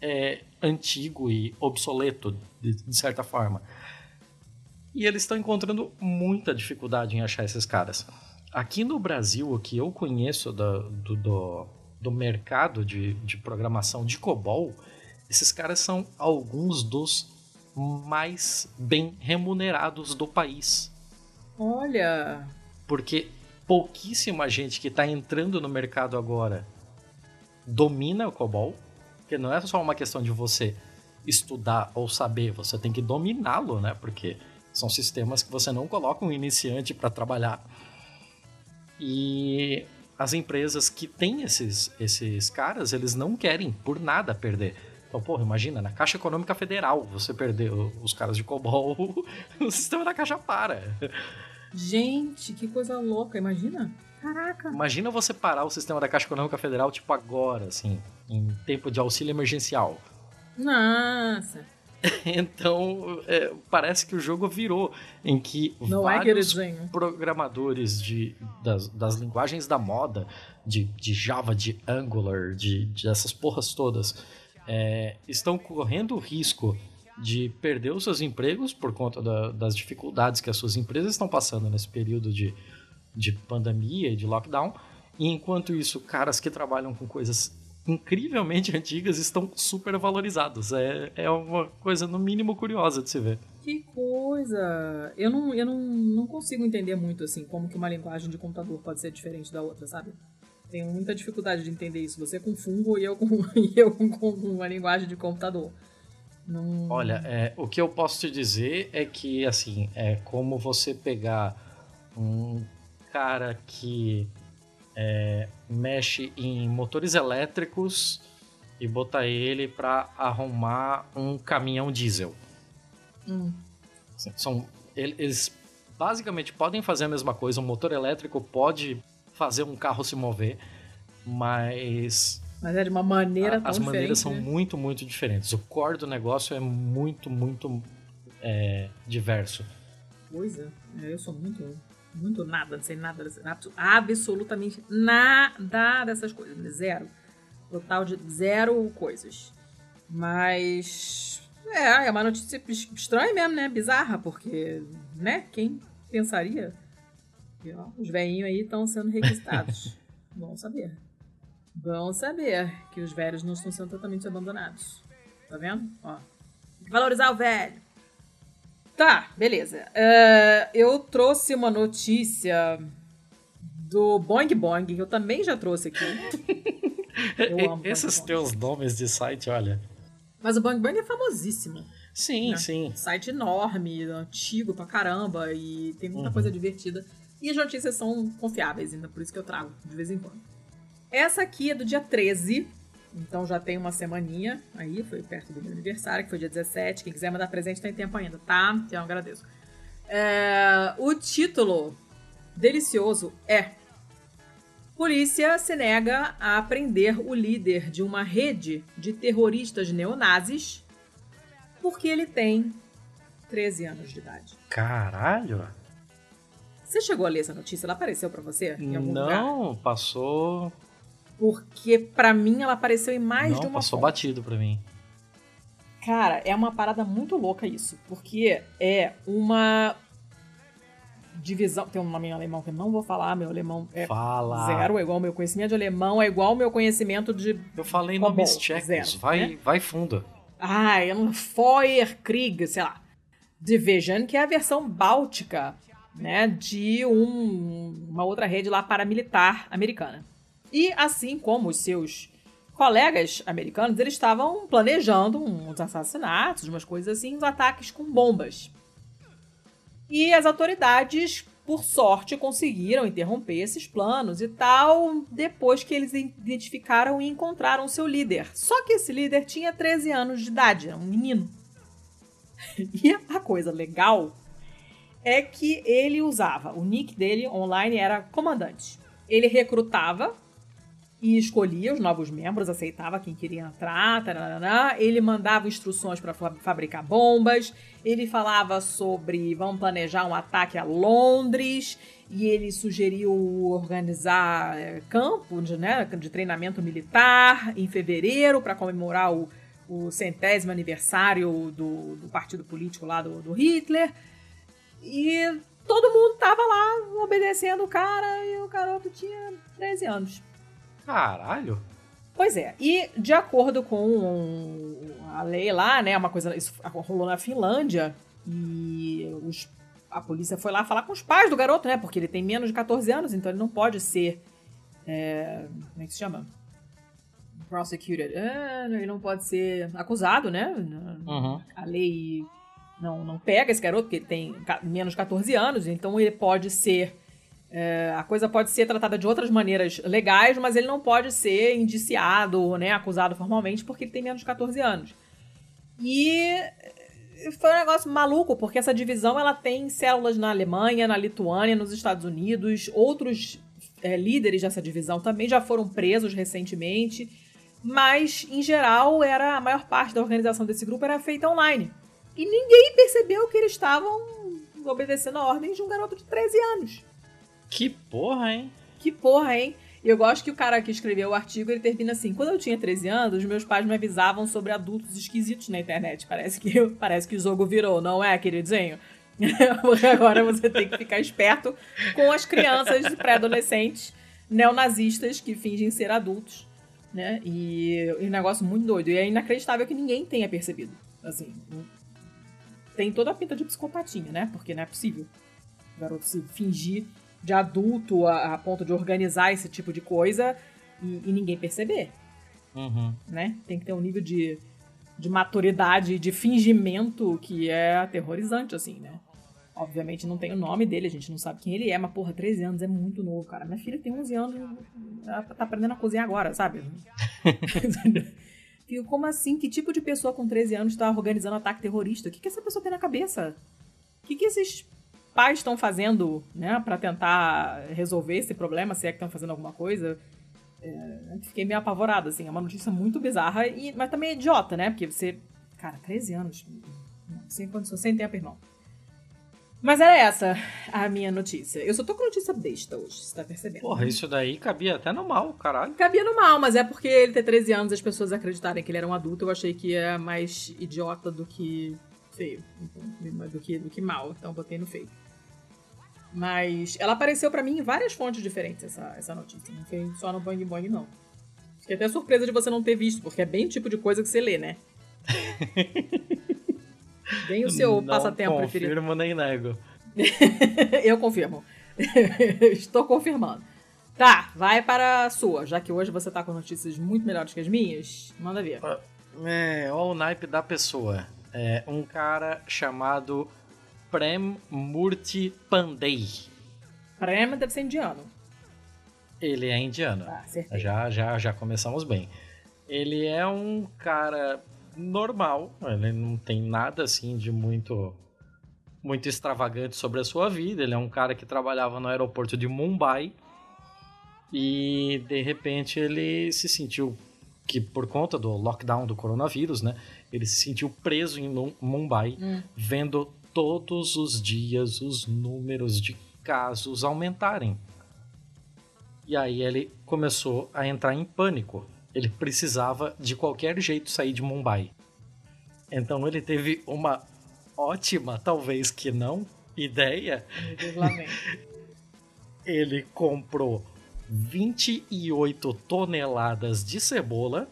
é, antigo e obsoleto, de, de certa forma. E eles estão encontrando muita dificuldade em achar esses caras. Aqui no Brasil, o que eu conheço do, do, do, do mercado de, de programação de COBOL, esses caras são alguns dos mais bem remunerados do país. Olha. Porque pouquíssima gente que está entrando no mercado agora domina o COBOL, porque não é só uma questão de você estudar ou saber, você tem que dominá-lo, né? Porque são sistemas que você não coloca um iniciante para trabalhar. E as empresas que têm esses, esses caras, eles não querem por nada perder. Então, porra, imagina, na Caixa Econômica Federal, você perder os caras de COBOL, o sistema da Caixa para. Gente, que coisa louca, imagina. Caraca. Imagina você parar o sistema da Caixa Econômica Federal, tipo agora, assim, em tempo de auxílio emergencial. Nossa. Então, é, parece que o jogo virou em que Não é vários queridinho. programadores de, das, das linguagens da moda, de, de Java, de Angular, de, de essas porras todas, é, estão correndo o risco de perder os seus empregos por conta da- das dificuldades que as suas empresas estão passando nesse período de, de pandemia e de lockdown. E enquanto isso, caras que trabalham com coisas incrivelmente antigas estão super valorizados. É, é uma coisa, no mínimo, curiosa de se ver. Que coisa. Eu não, eu não, não consigo entender muito assim como que uma linguagem de computador pode ser diferente da outra, sabe? Tenho muita dificuldade de entender isso. Você com fungo e eu com, e eu com, com uma linguagem de computador. Não... Olha, é, o que eu posso te dizer é que, assim, é como você pegar um cara que é, mexe em motores elétricos e botar ele para arrumar um caminhão diesel. Hum. São, ele- eles basicamente podem fazer a mesma coisa. Um motor elétrico pode fazer um carro se mover, mas Mas é de uma maneira a- tão as maneiras são né? muito, muito diferentes. O core do negócio é muito, muito é, diverso. Coisa. É, eu sou muito, muito nada, não sei nada, dessa- abso- absolutamente nada dessas coisas. Zero. Total de zero coisas. Mas. É, é uma notícia es- estranha mesmo, né? Bizarra, porque, né? Quem pensaria? que, ó, os velhinhos aí estão sendo requistados. Bom saber. Bom saber que os velhos não estão sendo totalmente abandonados. Tá vendo? Ó. Valorizar o velho. Tá, beleza. É, eu trouxe uma notícia do Boing Boing, que eu também já trouxe aqui. Eu amo Esses Boing Boing. teus nomes de site, olha. Mas o Boing Boing é famosíssimo. Sim, Né? sim. Site enorme, antigo pra caramba, e tem muita Uhum. coisa divertida. E as notícias são confiáveis, ainda por isso que eu trago de vez em quando. Essa aqui é do dia 13, então já tem uma semaninha aí, foi perto do meu aniversário, que foi dia 17. Quem quiser mandar presente tem tempo ainda, tá? Então agradeço. É, o título delicioso é Polícia se nega a prender o líder de uma rede de terroristas neonazis porque ele tem 13 anos de idade. Caralho. Você chegou a ler essa notícia? Ela apareceu pra você algum lugar? Não, passou. Porque pra mim ela apareceu em mais não, de uma passou batido pra mim. Cara, é uma parada muito louca isso, porque é uma divisão, tem um nome em alemão que eu não vou falar, meu alemão é Fala. zero, é igual ao meu conhecimento de alemão, é igual ao meu conhecimento de Eu falei Tá nomes tchecos. zero, vai, né? vai fundo. Ah, é um Feuerkrieg, sei lá. Division, que é a versão báltica, né, de um- uma outra rede lá paramilitar americana. E assim como os seus colegas americanos, eles estavam planejando uns assassinatos, umas coisas assim, uns ataques com bombas. E as autoridades, por sorte, conseguiram interromper esses planos e tal, depois que eles identificaram e encontraram seu líder. Só que esse líder tinha 13 anos de idade, era um menino. E a coisa legal é que ele usava, o nick dele online era comandante. Ele recrutava e escolhia os novos membros, aceitava quem queria entrar, ele mandava instruções para fabricar bombas, ele falava sobre vamos planejar um ataque a Londres e ele sugeriu organizar é, campos né, de treinamento militar em fevereiro para comemorar o, o, centésimo aniversário do, do, partido político lá do, do Hitler. E todo mundo tava lá obedecendo o cara e o garoto tinha 13 anos. Caralho! Pois é, e de acordo com a lei lá, né, uma coisa, isso rolou na Finlândia, e os, a polícia foi lá falar com os pais do garoto, né, porque ele tem menos de 14 anos, então ele não pode ser, é, como é que se chama? Prosecuted. É, ele não pode ser acusado, né? Uhum. A lei não, não pega esse garoto, porque ele tem menos de 14 anos, então ele pode ser é, a coisa pode ser tratada de outras maneiras legais, mas ele não pode ser indiciado, né, acusado formalmente, porque ele tem menos de 14 anos. E foi um negócio maluco, porque essa divisão ela tem células na Alemanha, na Lituânia, nos Estados Unidos. Outros é, líderes dessa divisão também já foram presos recentemente. Mas, em geral, era a maior parte da organização desse grupo era feita online. E ninguém percebeu que eles estavam obedecendo a ordens de um garoto de 13 anos. Que porra, hein? Que porra, hein? E eu gosto que o cara que escreveu o artigo, ele termina assim: Quando eu tinha 13 anos, meus pais me avisavam sobre adultos esquisitos na internet. Parece que, parece que o jogo virou, não é, queridinho? Agora você tem que ficar esperto com as crianças e pré-adolescentes neonazistas que fingem ser adultos. Né? E, e um negócio muito doido. E é inacreditável que ninguém tenha percebido. Assim, tem toda a pinta de psicopatinha, né? Porque não é possível o garoto se fingir de adulto a, a ponto de organizar esse tipo de coisa e, e ninguém perceber. Uhum. Né? Tem que ter um nível de, de maturidade, de fingimento que é aterrorizante, assim, né? Obviamente não tem o nome dele, a gente não sabe quem ele é, mas porra, 13 anos é muito novo, cara. Minha filha tem 11 anos, ela tá aprendendo a cozinhar agora, sabe? Fico, como assim? Que tipo de pessoa com 13 anos tá organizando ataque terrorista? O que, que essa pessoa tem na cabeça? O que, que esses pais estão fazendo, né, para tentar resolver esse problema, se é que estão fazendo alguma coisa. É, fiquei meio apavorada, assim, é uma notícia muito bizarra, e, mas também é idiota, né, porque você, cara, 13 anos, sem condição, sem tempo, irmão. Mas era essa a minha notícia. Eu só tô com notícia besta hoje, você tá percebendo? Porra, isso daí cabia até no mal, caralho. Cabia no mal, mas é porque ele ter 13 anos e as pessoas acreditarem que ele era um adulto, eu achei que é mais idiota do que feio. Então, do que, do que mal, então botei no feio. Mas ela apareceu para mim em várias fontes diferentes, essa, essa notícia. Não foi só no Bang Bang, não. Fiquei até surpresa de você não ter visto, porque é bem o tipo de coisa que você lê, né? bem o seu não passatempo confirmo, preferido. confirmo nem nego. Eu confirmo. Estou confirmando. Tá, vai para a sua. Já que hoje você tá com notícias muito melhores que as minhas, manda ver. É, olha o naipe da pessoa. É um cara chamado Prem Murti Pandey. Prem deve ser indiano. Ele é indiano. Ah. Já, já, já começamos bem. Ele é um cara normal, ele não tem nada assim de muito muito extravagante sobre a sua vida. Ele é um cara que trabalhava no aeroporto de Mumbai e de repente ele se sentiu que por conta do lockdown do coronavírus, né, ele se sentiu preso em Mumbai, Hum. vendo todos os dias os números de casos aumentarem. E aí ele começou a entrar em pânico. Ele precisava de qualquer jeito sair de Mumbai. Então ele teve uma ótima, talvez que não, ideia. Ele comprou 28 toneladas de cebola,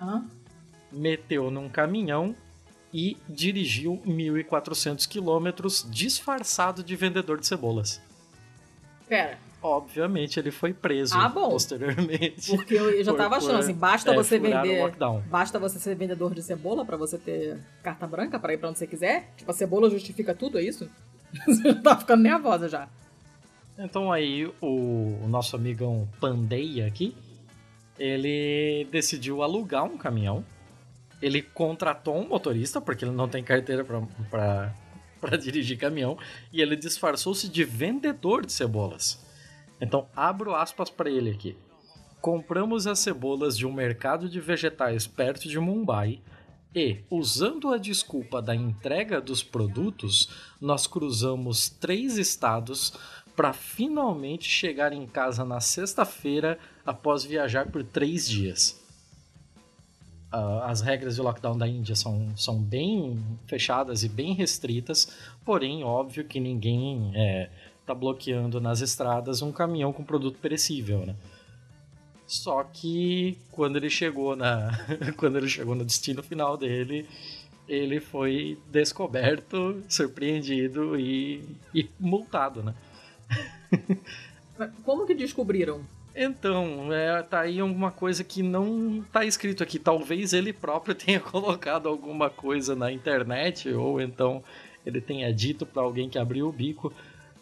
Hã? meteu num caminhão e dirigiu 1.400 quilômetros disfarçado de vendedor de cebolas. Pera, Obviamente ele foi preso Ah, bom. posteriormente. porque eu, já Por- tava achando por, assim, basta é, você vender. Basta você ser vendedor de cebola pra você ter carta branca pra ir pra onde você quiser? Tipo, a cebola justifica tudo, é isso? Você já tá ficando nervosa já. Então aí o, o nosso amigão Pandeia aqui, ele decidiu alugar um caminhão. Ele contratou um motorista, porque ele não tem carteira para dirigir caminhão e ele disfarçou-se de vendedor de cebolas. Então, abro aspas para ele aqui. Compramos as cebolas de um mercado de vegetais perto de Mumbai e, usando a desculpa da entrega dos produtos, nós cruzamos três estados para finalmente chegar em casa na sexta-feira após viajar por três dias. Uh, as regras de lockdown da Índia são, são bem fechadas e bem restritas, porém, óbvio que ninguém está é, bloqueando nas estradas um caminhão com produto perecível, né? Só que quando ele chegou na quando ele chegou no destino final dele, ele foi descoberto, surpreendido e, e multado, né? Como que descobriram? Então, é, tá aí alguma coisa que não tá escrito aqui. Talvez ele próprio tenha colocado alguma coisa na internet, ou então ele tenha dito para alguém que abriu o bico,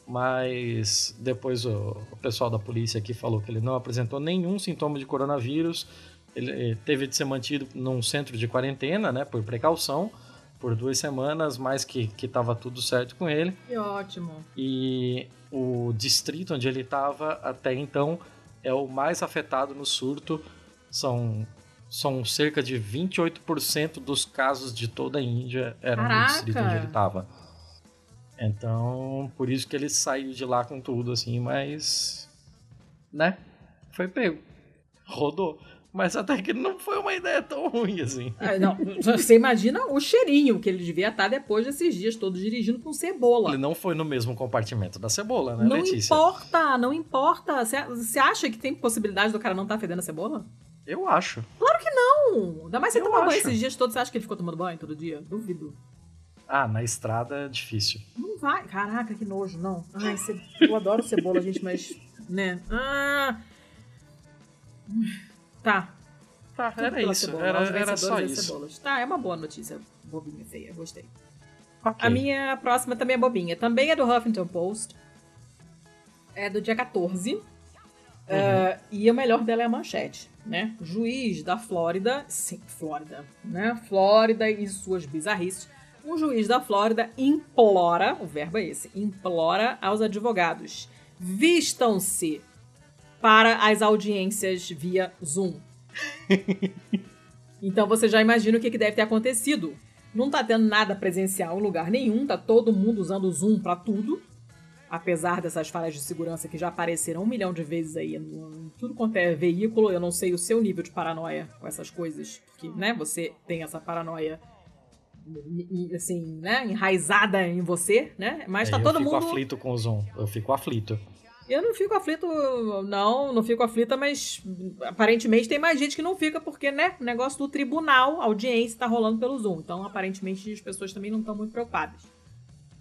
mas depois o, o, pessoal da polícia aqui falou que ele não apresentou nenhum sintoma de coronavírus. Ele eh, teve de ser mantido num centro de quarentena, né, por precaução, por duas semanas, mas que estava tudo certo com ele. Que ótimo. E o distrito onde ele estava até então é o mais afetado no surto. São, são cerca de 28% dos casos de toda a Índia eram Caraca. no distrito onde ele estava. Então, por isso que ele saiu de lá com tudo, assim, mas. Né? Foi pego. Rodou. Mas até que não foi uma ideia tão ruim assim. Ah, não, você imagina o cheirinho que ele devia estar depois desses dias todos dirigindo com cebola. Ele não foi no mesmo compartimento da cebola, né, não Letícia? Não importa, não importa. Você acha que tem possibilidade do cara não estar tá fedendo a cebola? Eu acho. Claro que não! Ainda mais você tomar banho esses dias todos, você acha que ele ficou tomando banho todo dia? Duvido. Ah, na estrada é difícil. Não vai. Caraca, que nojo, não. Ai, ce... eu adoro cebola, gente, mas. Né? Ah. Tá. Tá, Tudo era isso. Cebola, era, era só isso. Cebolas. Tá, é uma boa notícia. Bobinha, feia. Gostei. Okay. A minha próxima também é bobinha. Também é do Huffington Post. É do dia 14. Uhum. Uh, e o melhor dela é a manchete, né? Juiz da Flórida, sim, Flórida, né? Flórida e suas bizarrices. Um juiz da Flórida implora, o verbo é esse, implora aos advogados: vistam-se para as audiências via Zoom. então você já imagina o que, deve ter acontecido. Não tá tendo nada presencial em lugar nenhum, tá todo mundo usando o Zoom para tudo. Apesar dessas falhas de segurança que já apareceram um milhão de vezes aí em tudo quanto é veículo, eu não sei o seu nível de paranoia com essas coisas, porque, né, você tem essa paranoia assim, né, enraizada em você, né? Mas tá é, todo mundo. Eu fico aflito com o Zoom. Eu fico aflito. Eu não fico aflito, não, não fico aflita, mas aparentemente tem mais gente que não fica, porque, né, o negócio do tribunal, a audiência tá rolando pelo Zoom. Então, aparentemente, as pessoas também não estão muito preocupadas.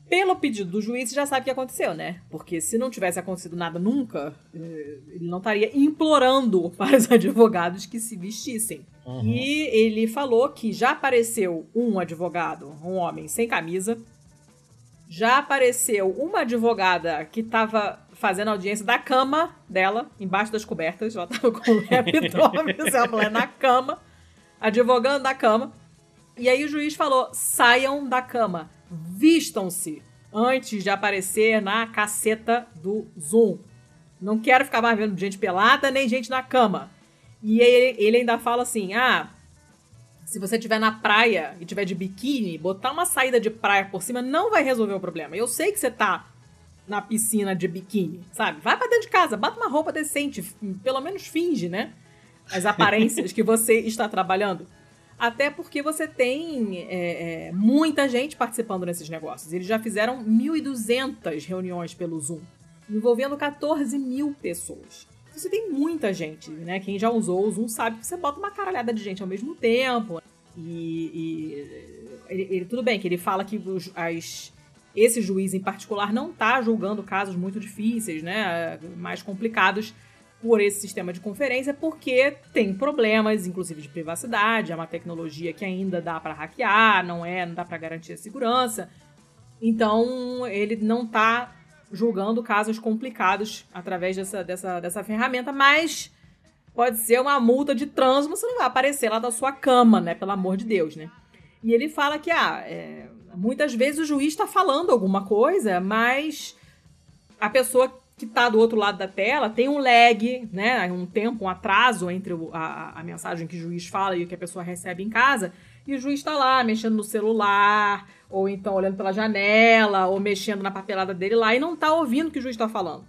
Pelo pedido do juiz, já sabe o que aconteceu, né? Porque se não tivesse acontecido nada nunca, eh, ele não estaria implorando para os advogados que se vestissem. Uhum. E ele falou que já apareceu um advogado, um homem sem camisa, já apareceu uma advogada que estava fazendo audiência da cama dela, embaixo das cobertas. Ela tava com o laptop, essa mulher na cama, advogando da cama. E aí o juiz falou: saiam da cama, vistam-se antes de aparecer na caceta do Zoom. Não quero ficar mais vendo gente pelada nem gente na cama. E ele, ele ainda fala assim: ah, se você estiver na praia e tiver de biquíni, botar uma saída de praia por cima não vai resolver o problema. Eu sei que você tá na piscina de biquíni, sabe? Vai pra dentro de casa, bota uma roupa decente, pelo menos finge, né? As aparências que você está trabalhando. Até porque você tem é, é, muita gente participando nesses negócios. Eles já fizeram 1.200 reuniões pelo Zoom, envolvendo 14 mil pessoas. Você tem muita gente, né? Quem já usou o Zoom sabe que você bota uma caralhada de gente ao mesmo tempo. E, e ele, ele, tudo bem que ele fala que os, as esse juiz em particular não está julgando casos muito difíceis, né, mais complicados por esse sistema de conferência, porque tem problemas, inclusive de privacidade, é uma tecnologia que ainda dá para hackear, não é, não dá para garantir a segurança. Então, ele não está julgando casos complicados através dessa, dessa, dessa ferramenta, mas pode ser uma multa de trânsito, você não vai aparecer lá da sua cama, né? Pelo amor de Deus, né? E ele fala que, ah, é, muitas vezes o juiz está falando alguma coisa, mas a pessoa que está do outro lado da tela tem um lag, né, um tempo, um atraso entre a, a mensagem que o juiz fala e o que a pessoa recebe em casa, e o juiz está lá mexendo no celular, ou então olhando pela janela, ou mexendo na papelada dele lá e não está ouvindo o que o juiz está falando.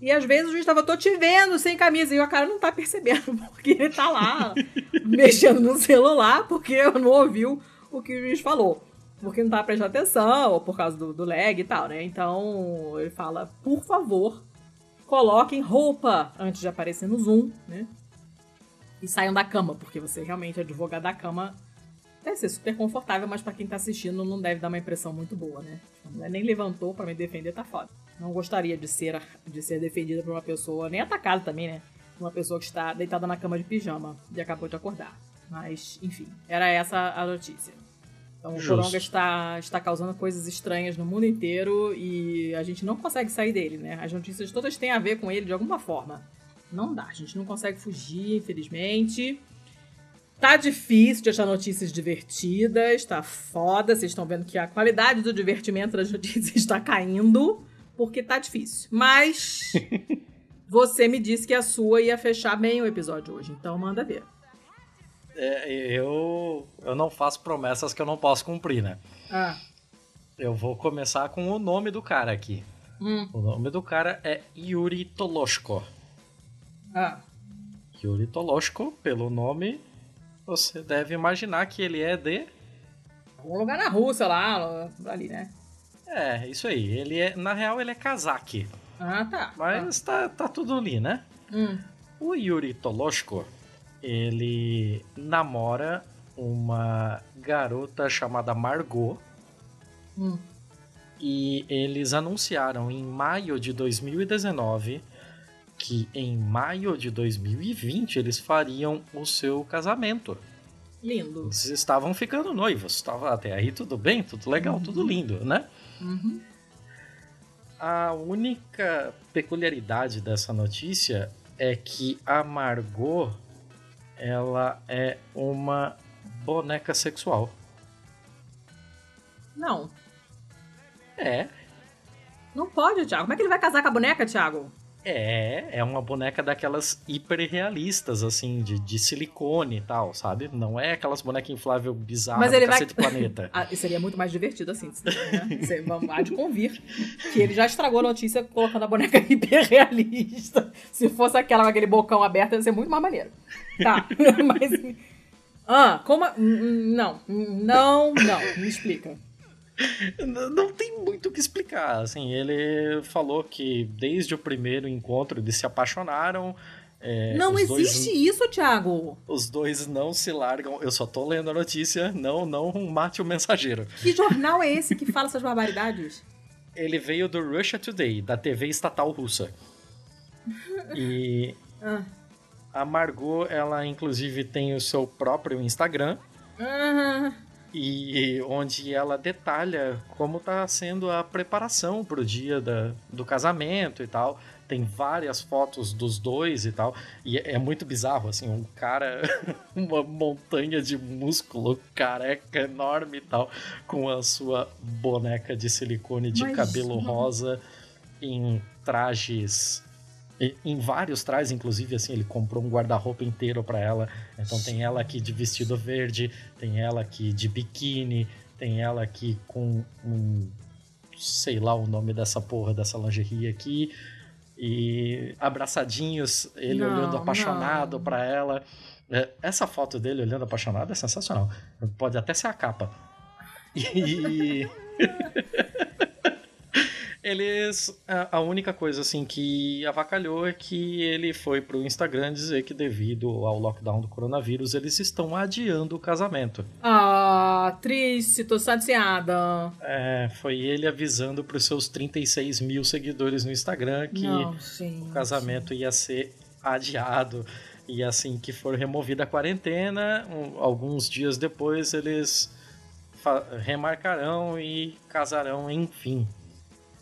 E às vezes o juiz estava, tô te vendo sem camisa, e o cara não tá percebendo, porque ele tá lá mexendo no celular, porque não ouviu o que o juiz falou porque não tá prestando atenção, ou por causa do, do lag e tal, né? Então ele fala, por favor, coloquem roupa antes de aparecer no Zoom, né? E saiam da cama, porque você realmente, advogado da cama, deve ser super confortável, mas para quem tá assistindo não deve dar uma impressão muito boa, né? A mulher nem levantou para me defender, tá foda. Não gostaria de ser, de ser defendida por uma pessoa, nem atacada também, né? Uma pessoa que está deitada na cama de pijama e acabou de acordar. Mas, enfim, era essa a notícia. Então o Coronga está, está causando coisas estranhas no mundo inteiro e a gente não consegue sair dele, né? As notícias todas têm a ver com ele de alguma forma. Não dá, a gente não consegue fugir, infelizmente. Tá difícil de achar notícias divertidas, tá foda. Vocês estão vendo que a qualidade do divertimento das notícias está caindo, porque tá difícil. Mas você me disse que a sua ia fechar bem o episódio hoje, então manda ver é, eu, eu não faço promessas que eu não posso cumprir, né? Ah. Eu vou começar com o nome do cara aqui. Hum. O nome do cara é Yuri Toloshko. Ah. Yuri Toloshko, pelo nome, você deve imaginar que ele é de. Algum lugar na Rússia lá, ali, né? É, isso aí. Ele é, na real, ele é casaque. Ah, tá. Mas ah. Tá, tá tudo ali, né? Hum. O Yuri Toloshko, ele namora uma garota chamada Margot. Hum. E eles anunciaram em maio de 2019 que em maio de 2020 eles fariam o seu casamento. Lindo. Eles estavam ficando noivos. Estava até aí tudo bem, tudo legal, uhum. tudo lindo, né? Uhum. A única peculiaridade dessa notícia é que a Margot ela é uma boneca sexual. Não. É. Não pode, Thiago. Como é que ele vai casar com a boneca, Thiago? É, é uma boneca daquelas hiperrealistas, assim, de, de silicone e tal, sabe? Não é aquelas bonecas infláveis bizarras Mas ele vai... planeta. ah, seria muito mais divertido assim, né? Você há de convir que ele já estragou a notícia colocando a boneca hiperrealista. Se fosse aquela com aquele bocão aberto, ia ser muito mais maneiro. Tá, mas... Ah, como... Não, não, não, me explica. Não tem muito o que explicar. Assim, ele falou que desde o primeiro encontro eles se apaixonaram. É, não existe dois, isso, Thiago. Os dois não se largam. Eu só tô lendo a notícia. Não, não mate o mensageiro. Que jornal é esse que fala essas barbaridades? Ele veio do Russia Today, da TV estatal russa. E ah. a Margot, ela inclusive tem o seu próprio Instagram. Ah e onde ela detalha como está sendo a preparação para o dia da, do casamento e tal. Tem várias fotos dos dois e tal. E é, é muito bizarro, assim, um cara, uma montanha de músculo, careca enorme e tal, com a sua boneca de silicone de Mas, cabelo rosa em trajes em vários trajes, inclusive, assim, ele comprou um guarda-roupa inteiro para ela. Então tem ela aqui de vestido verde, tem ela aqui de biquíni, tem ela aqui com um. sei lá o nome dessa porra dessa lingerie aqui. E abraçadinhos, ele não, olhando apaixonado para ela. É, essa foto dele olhando apaixonado é sensacional. Pode até ser a capa. E. Eles. A, única coisa assim que avacalhou é que ele foi pro Instagram dizer que devido ao lockdown do coronavírus, eles estão adiando o casamento. Ah, triste, tô chateada. É, foi ele avisando pros seus 36 mil seguidores no Instagram que Não, o casamento ia ser adiado. E assim que for removida a quarentena, um, alguns dias depois eles remarcarão e casarão, enfim.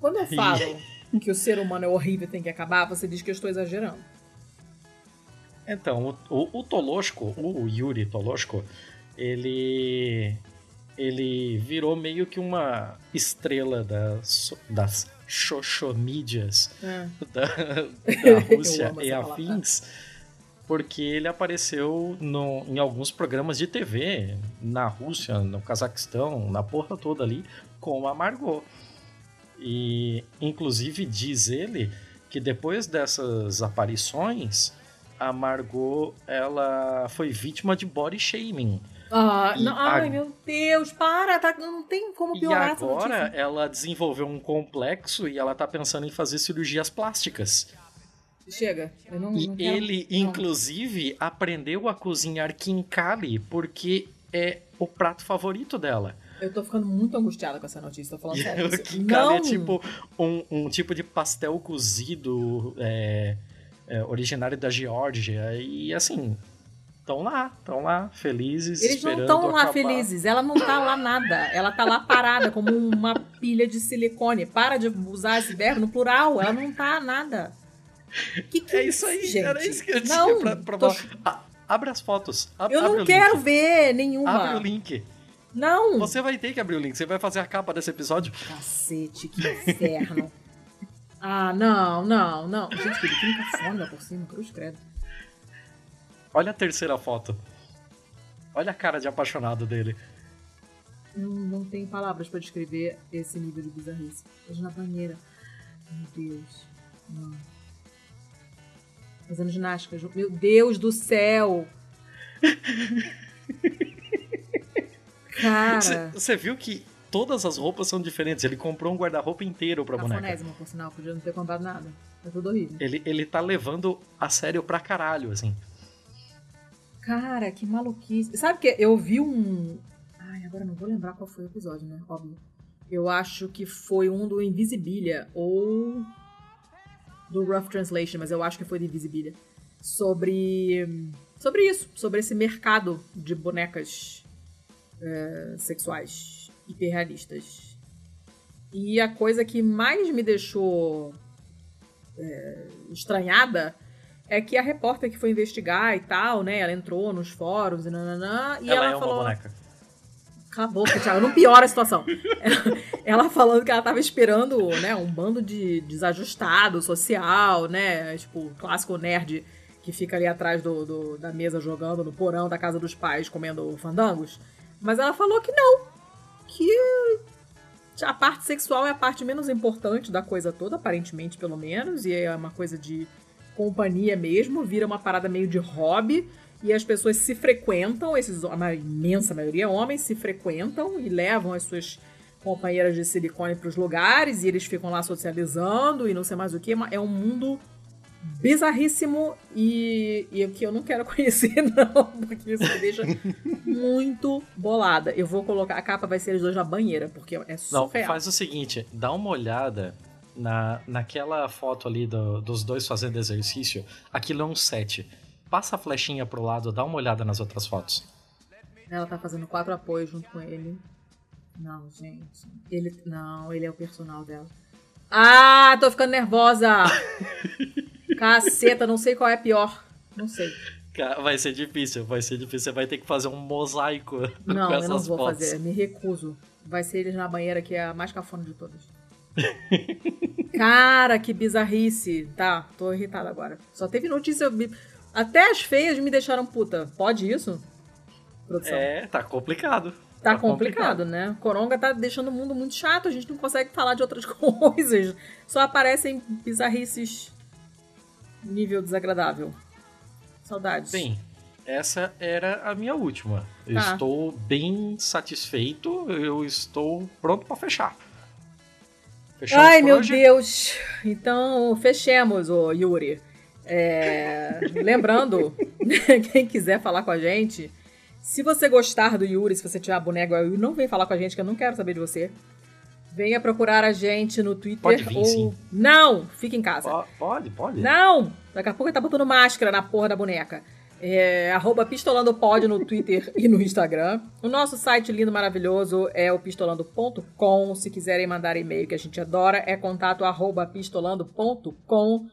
Quando eu falo que o ser humano é horrível e tem que acabar, você diz que eu estou exagerando. Então, o, o, o Tolosco, o Yuri Tolosco, ele ele virou meio que uma estrela das, das xoxomídias É. da, da Rússia e afins, porque ele apareceu no, em alguns programas de TV na Rússia, no Cazaquistão, na porra toda ali, com a Margot. E, inclusive, diz ele que depois dessas aparições, a Margot ela foi vítima de body shaming. Ah, E não, ai, a- meu Deus, para, tá, não tem como E piorar essa agora ela desenvolveu um complexo e ela tá pensando em fazer cirurgias plásticas. Chega, eu não, E não quero- ele, não. inclusive, aprendeu a cozinhar kinkali porque é o prato favorito dela. Eu tô ficando muito angustiada com essa notícia, tô falando sério. o Isso- kinkali não, é tipo um, um tipo de pastel cozido é, é, originário da Geórgia. E assim, estão lá, estão lá, felizes, Eles não estão lá felizes, ela não tá lá nada. Ela tá lá parada, como uma pilha de silicone. Para de usar esse verbo no plural, ela não tá nada. Que que É isso aí, gente? era isso que eu não, tinha pra, pra tô-. Ah, abre as fotos. ab- Eu não quero link. ver nenhuma. Abre o link. Não. Você vai ter que abrir o link. Você vai fazer a capa desse episódio. Cacete, que inferno. ah, não, não, não. Gente, que biquíni cafona por cima, cruz credo. Olha a terceira foto. Olha a cara de apaixonado dele. Não, não tenho palavras pra descrever esse nível de bizarrice. Hoje na banheira. Meu Deus. Não. Fazendo ginástica. Meu Deus do céu! Cara. Você viu que todas as roupas são diferentes. Ele comprou um guarda-roupa inteiro pra boneca. Cafonésimo, por sinal. Podia não ter comprado nada. É tudo horrível. Ele, ele tá levando a sério pra caralho, assim. Cara, que maluquice. Sabe que eu vi um. Ai, agora não vou lembrar qual foi o episódio, né? Óbvio. Eu acho que foi um do Invisibilia ou do Rough Translation, mas eu acho que foi do Invisibilia. Sobre. Sobre isso, sobre esse mercado de bonecas é, sexuais hiperrealistas. E a coisa que mais me deixou é, estranhada é que a repórter que foi investigar e tal, né? Ela entrou nos fóruns e nananã, e ela, ela, é uma falou. boneca. Cala a boca, Thiago, não piora a situação. Ela, ela falando que ela tava esperando, né, um bando de desajustado social, né? Tipo, clássico nerd que fica ali atrás do, do- da mesa jogando no porão da casa dos pais, comendo fandangos. Mas ela falou que não. Que a parte sexual é a parte menos importante da coisa toda, aparentemente, pelo menos, e é uma coisa de companhia mesmo, vira uma parada meio de hobby, e as pessoas se frequentam, esses, a imensa maioria homens se frequentam e levam as suas companheiras de silicone para os lugares, e eles ficam lá socializando e não sei mais o que, é um mundo bizarríssimo e, e que eu não quero conhecer, não, porque isso me deixa muito bolada. Eu vou colocar, a capa vai ser eles dois na banheira, porque é Não, surreal. faz o seguinte, dá uma olhada na, naquela foto ali do- dos dois fazendo exercício. Aquilo é um set. Passa a flechinha pro lado, dá uma olhada nas outras fotos. Ela tá fazendo quatro apoios junto com ele. Não, gente. Ele. Não, ele é o personal dela. Ah, tô ficando nervosa! Caceta, não sei qual é pior. Não sei. Vai ser difícil, vai ser difícil. Você vai ter que fazer um mosaico Não, com eu não vou fotos. fazer. Me recuso. Vai ser eles na banheira, que é a mais cafona de todas. Cara, que bizarrice. Tá, tô irritada agora. Só teve notícia. Até as feias me deixaram puta. Pode isso? Produção. É, tá complicado. Tá complicado, né? Coronga tá deixando o mundo muito chato, a gente não consegue falar de outras coisas. Só aparecem bizarrices nível desagradável. Saudades. Bem, essa era a minha última. Eu Tá. estou bem satisfeito, eu estou pronto pra fechar. Fechamos Ai, meu hoje? Deus! Então, fechemos, ô Yuri. É, lembrando, quem quiser falar com a gente, se você gostar do Yuri, se você tiver a boneca igual eu, não vem falar com a gente, que eu não quero saber de você. Venha procurar a gente no Twitter Pode vir, ou. sim. Não! Fique em casa. Po- Pode, pode. Não! Daqui a pouco ele tá botando máscara na porra da boneca. É, arroba pistolandopod no Twitter e no Instagram. O nosso site lindo, maravilhoso é o pistolando.com. Se quiserem mandar e-mail, que a gente adora, é contato arroba pistolando.com.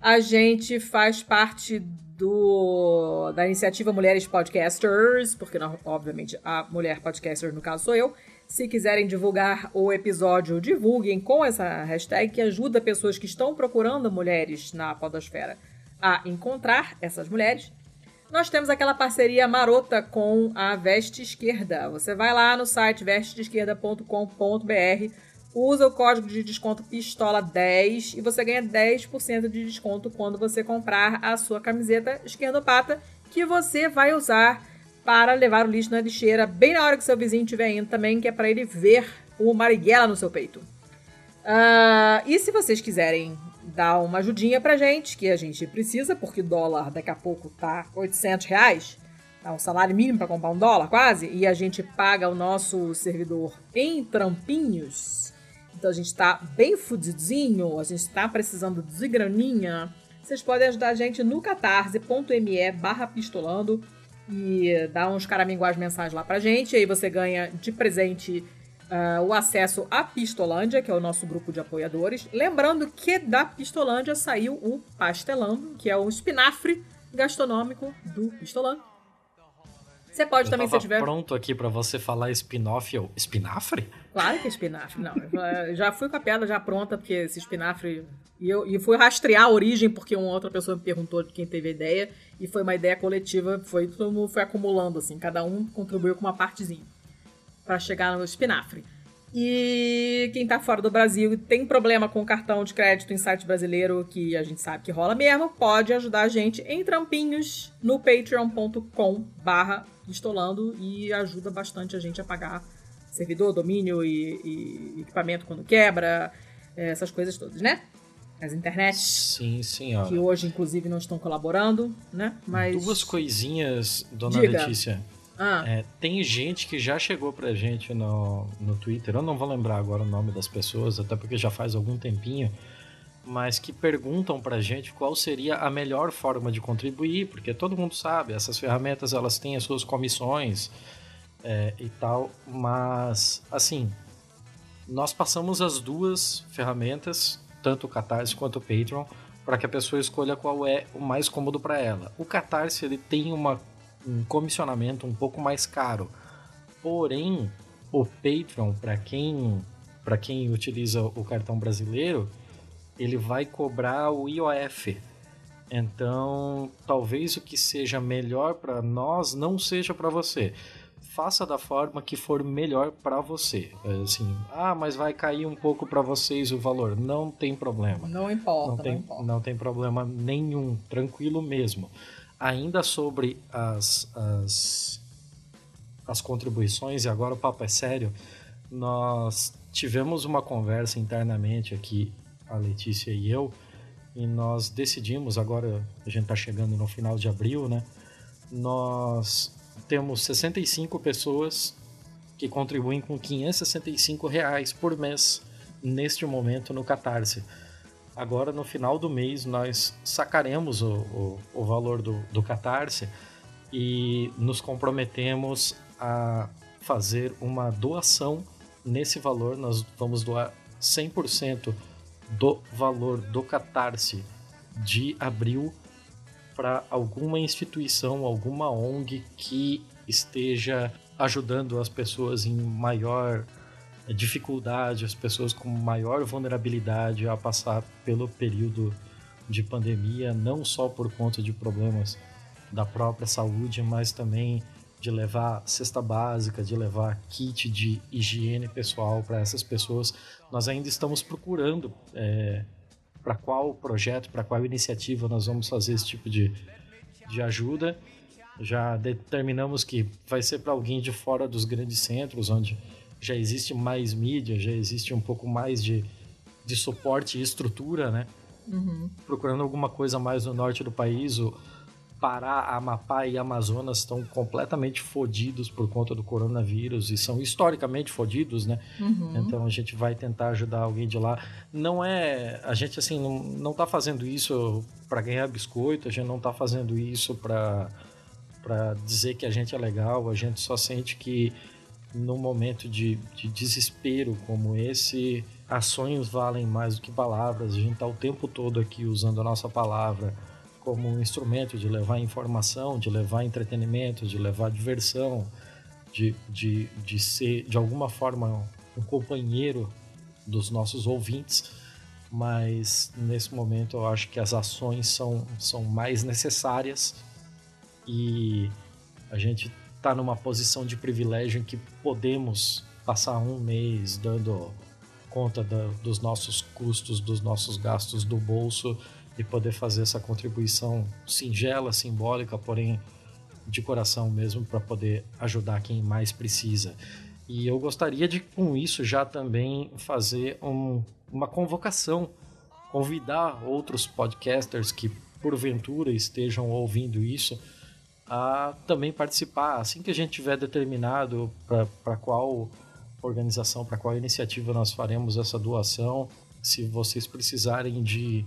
A gente faz parte do, da iniciativa Mulheres Podcasters, porque obviamente a mulher podcaster no caso sou eu. Se quiserem divulgar o episódio, divulguem com essa hashtag que ajuda pessoas que estão procurando mulheres na podosfera a encontrar essas mulheres. Nós temos aquela parceria marota com a Veste Esquerda. Você vai lá no site vesteesquerda.com.br, usa o código de desconto PISTOLA10 e você ganha 10% de desconto quando você comprar a sua camiseta esquerdopata que você vai usar para levar o lixo na lixeira bem na hora que seu vizinho estiver indo também, que é para ele ver o Marighella no seu peito. Uh, e se vocês quiserem dar uma ajudinha pra gente, que a gente precisa, porque dólar daqui a pouco tá 800 reais, tá um salário mínimo para comprar um dólar quase, e a gente paga o nosso servidor em trampinhos, então a gente tá bem fudidinho, a gente tá precisando de graninha, vocês podem ajudar a gente no catarse.me barra pistolando, e dá uns caraminguais mensais lá pra gente. Aí você ganha de presente uh, o acesso à Pistolândia, que é o nosso grupo de apoiadores. Lembrando que da Pistolândia saiu o Pastelando, que é o espinafre gastronômico do Pistolando. Você pode eu também, se tiver. pronto aqui para você falar spin-off ou espinafre? Claro que é espinafre. Não, já fui com a pedra já pronta, porque esse espinafre. E eu e fui rastrear a origem, porque uma outra pessoa me perguntou de quem teve a ideia. E foi uma ideia coletiva, foi todo mundo foi acumulando, assim, cada um contribuiu com uma partezinha para chegar no espinafre. E quem tá fora do Brasil e tem problema com cartão de crédito em site brasileiro, que a gente sabe que rola mesmo, pode ajudar a gente em trampinhos no patreon.com barra pistolando e ajuda bastante a gente a pagar servidor, domínio e, e equipamento quando quebra, é, essas coisas todas, né? As internet. Sim, senhora. Que hoje, inclusive, não estão colaborando, né? Mas... Duas coisinhas, dona Diga. Letícia. Ah. É, tem gente que já chegou pra gente no, no Twitter, eu não vou lembrar agora o nome das pessoas, até porque já faz algum tempinho, mas que perguntam pra gente qual seria a melhor forma de contribuir, porque todo mundo sabe, essas ferramentas elas têm as suas comissões é, e tal, mas assim, nós passamos as duas ferramentas, tanto o Catarse quanto o Patreon, para que a pessoa escolha qual é o mais cômodo para ela. O Catarse ele tem uma um comissionamento um pouco mais caro. Porém, o Patreon, para quem, para quem utiliza o cartão brasileiro, ele vai cobrar o IOF. Então, talvez o que seja melhor para nós não seja para você. Faça da forma que for melhor para você. Assim, ah, mas vai cair um pouco para vocês o valor. Não tem problema. Não importa. Não tem, não, importa. não tem problema nenhum. Tranquilo mesmo ainda sobre as, as, as contribuições, e agora o papo é sério, nós tivemos uma conversa internamente aqui, a Letícia e eu, e nós decidimos, agora a gente está chegando no final de abril, né? Nós temos 65 pessoas que contribuem com 565 reais por mês neste momento no Catarse. Agora, no final do mês, nós sacaremos o, o, o valor do, do Catarse e nos comprometemos a fazer uma doação nesse valor. Nós vamos doar 100% do valor do Catarse de abril para alguma instituição, alguma ONG que esteja ajudando as pessoas em maior dificuldade, as pessoas com maior vulnerabilidade a passar pelo período de pandemia, não só por conta de problemas da própria saúde, mas também de levar cesta básica, de levar kit de higiene pessoal para essas pessoas. Nós ainda estamos procurando é, para qual projeto, para qual iniciativa nós vamos fazer esse tipo de, de ajuda. Já determinamos que vai ser para alguém de fora dos grandes centros, onde já existe mais mídia, já existe um pouco mais de, de suporte e estrutura, né? Uhum. Procurando alguma coisa mais no norte do país, o Pará, Amapá e Amazonas estão completamente fodidos por conta do coronavírus e são historicamente fodidos, né? Uhum. Então a gente vai tentar ajudar alguém de lá. Não é, a gente assim não, não tá fazendo isso para ganhar biscoito, a gente não tá fazendo isso para para dizer que a gente é legal, a gente só sente que num momento de, de desespero como esse, ações valem mais do que palavras. A gente está o tempo todo aqui usando a nossa palavra como um instrumento de levar informação, de levar entretenimento, de levar diversão, de, de, de ser de alguma forma um companheiro dos nossos ouvintes, mas nesse momento eu acho que as ações são, são mais necessárias e a gente está numa posição de privilégio em que podemos passar um mês dando conta da, dos nossos custos, dos nossos gastos do bolso e poder fazer essa contribuição singela, simbólica, porém de coração mesmo, para poder ajudar quem mais precisa. E eu gostaria de, com isso, já também fazer um, uma convocação, convidar outros podcasters que porventura estejam ouvindo isso a também participar. Assim que a gente tiver determinado para qual organização, para qual iniciativa nós faremos essa doação, se vocês precisarem de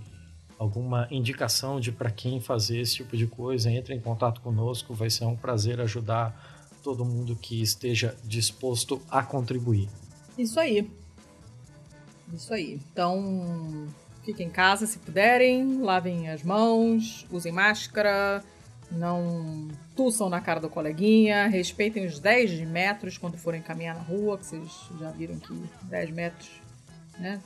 alguma indicação de para quem fazer esse tipo de coisa, entre em contato conosco, vai ser um prazer ajudar todo mundo que esteja disposto a contribuir. Isso aí. Isso aí. Então, fiquem em casa se puderem, lavem as mãos, usem máscara, não tussam na cara do coleguinha, respeitem os 10 metros quando forem caminhar na rua, que vocês já viram que 10 metros, né?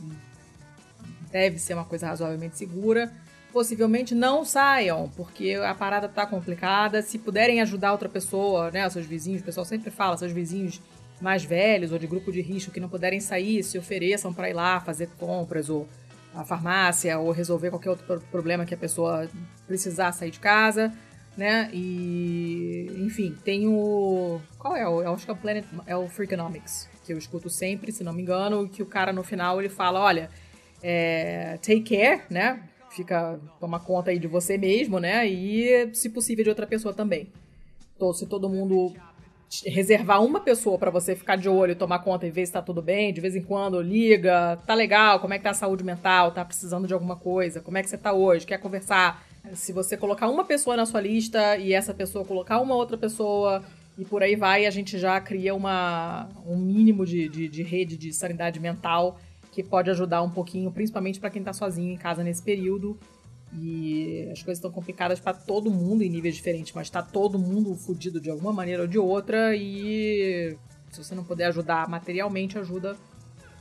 Deve ser uma coisa razoavelmente segura. Possivelmente não saiam, porque a parada tá complicada. Se puderem ajudar outra pessoa, né? Seus vizinhos, o pessoal sempre fala, seus vizinhos mais velhos ou de grupo de risco que não puderem sair, se ofereçam para ir lá fazer compras ou a farmácia ou resolver qualquer outro problema que a pessoa precisar sair de casa né? E, enfim, tem o. Qual é? Eu acho que é o Planet. É o Freakonomics, que eu escuto sempre, se não me engano, que o cara no final ele fala: olha, é, take care, né? Fica. Toma conta aí de você mesmo, né? E, se possível, de outra pessoa também. Então, se todo mundo reservar uma pessoa para você ficar de olho tomar conta e ver se tá tudo bem, de vez em quando liga, tá legal, como é que tá a saúde mental, tá precisando de alguma coisa, como é que você tá hoje, quer conversar, se você colocar uma pessoa na sua lista e essa pessoa colocar uma outra pessoa e por aí vai, a gente já cria uma, um mínimo de, de, de rede de sanidade mental que pode ajudar um pouquinho, principalmente para quem está sozinho em casa nesse período. E as coisas estão complicadas para todo mundo em níveis diferentes, mas está todo mundo fudido de alguma maneira ou de outra. E se você não puder ajudar materialmente, ajuda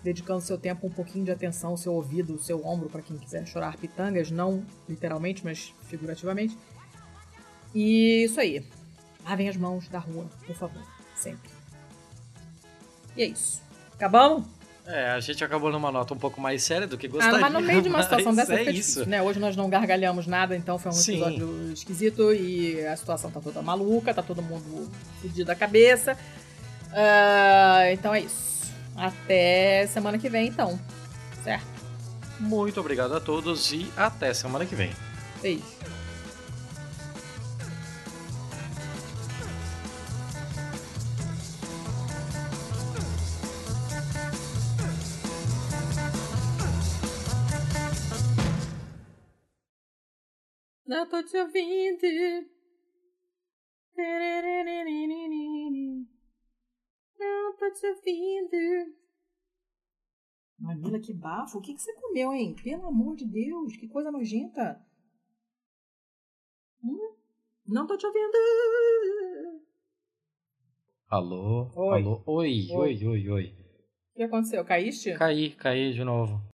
dedicando seu tempo, um pouquinho de atenção, seu ouvido, seu ombro, para quem quiser chorar pitangas, não literalmente, mas figurativamente. E isso aí. Lavem as mãos da rua, por favor, sempre. E é isso. Acabamos? É, a gente acabou numa nota um pouco mais séria do que gostaria. Ah, mas no meio de uma situação dessa é isso. né? Hoje nós não gargalhamos nada, então foi um Sim. episódio esquisito e a situação tá toda maluca, tá todo mundo fedido da cabeça. Uh, então é isso. Até semana que vem, então. Certo? Muito obrigado a todos e até semana que vem. Beijo. Não tô te ouvindo. Não tô te ouvindo. Mamila, que bafo. O que, que você comeu, hein? Pelo amor de Deus, que coisa nojenta. Hum? Não tô te ouvindo. Alô? Oi. Alô? Oi, oi, oi, oi. O que aconteceu? Caíste? Caí, caí de novo.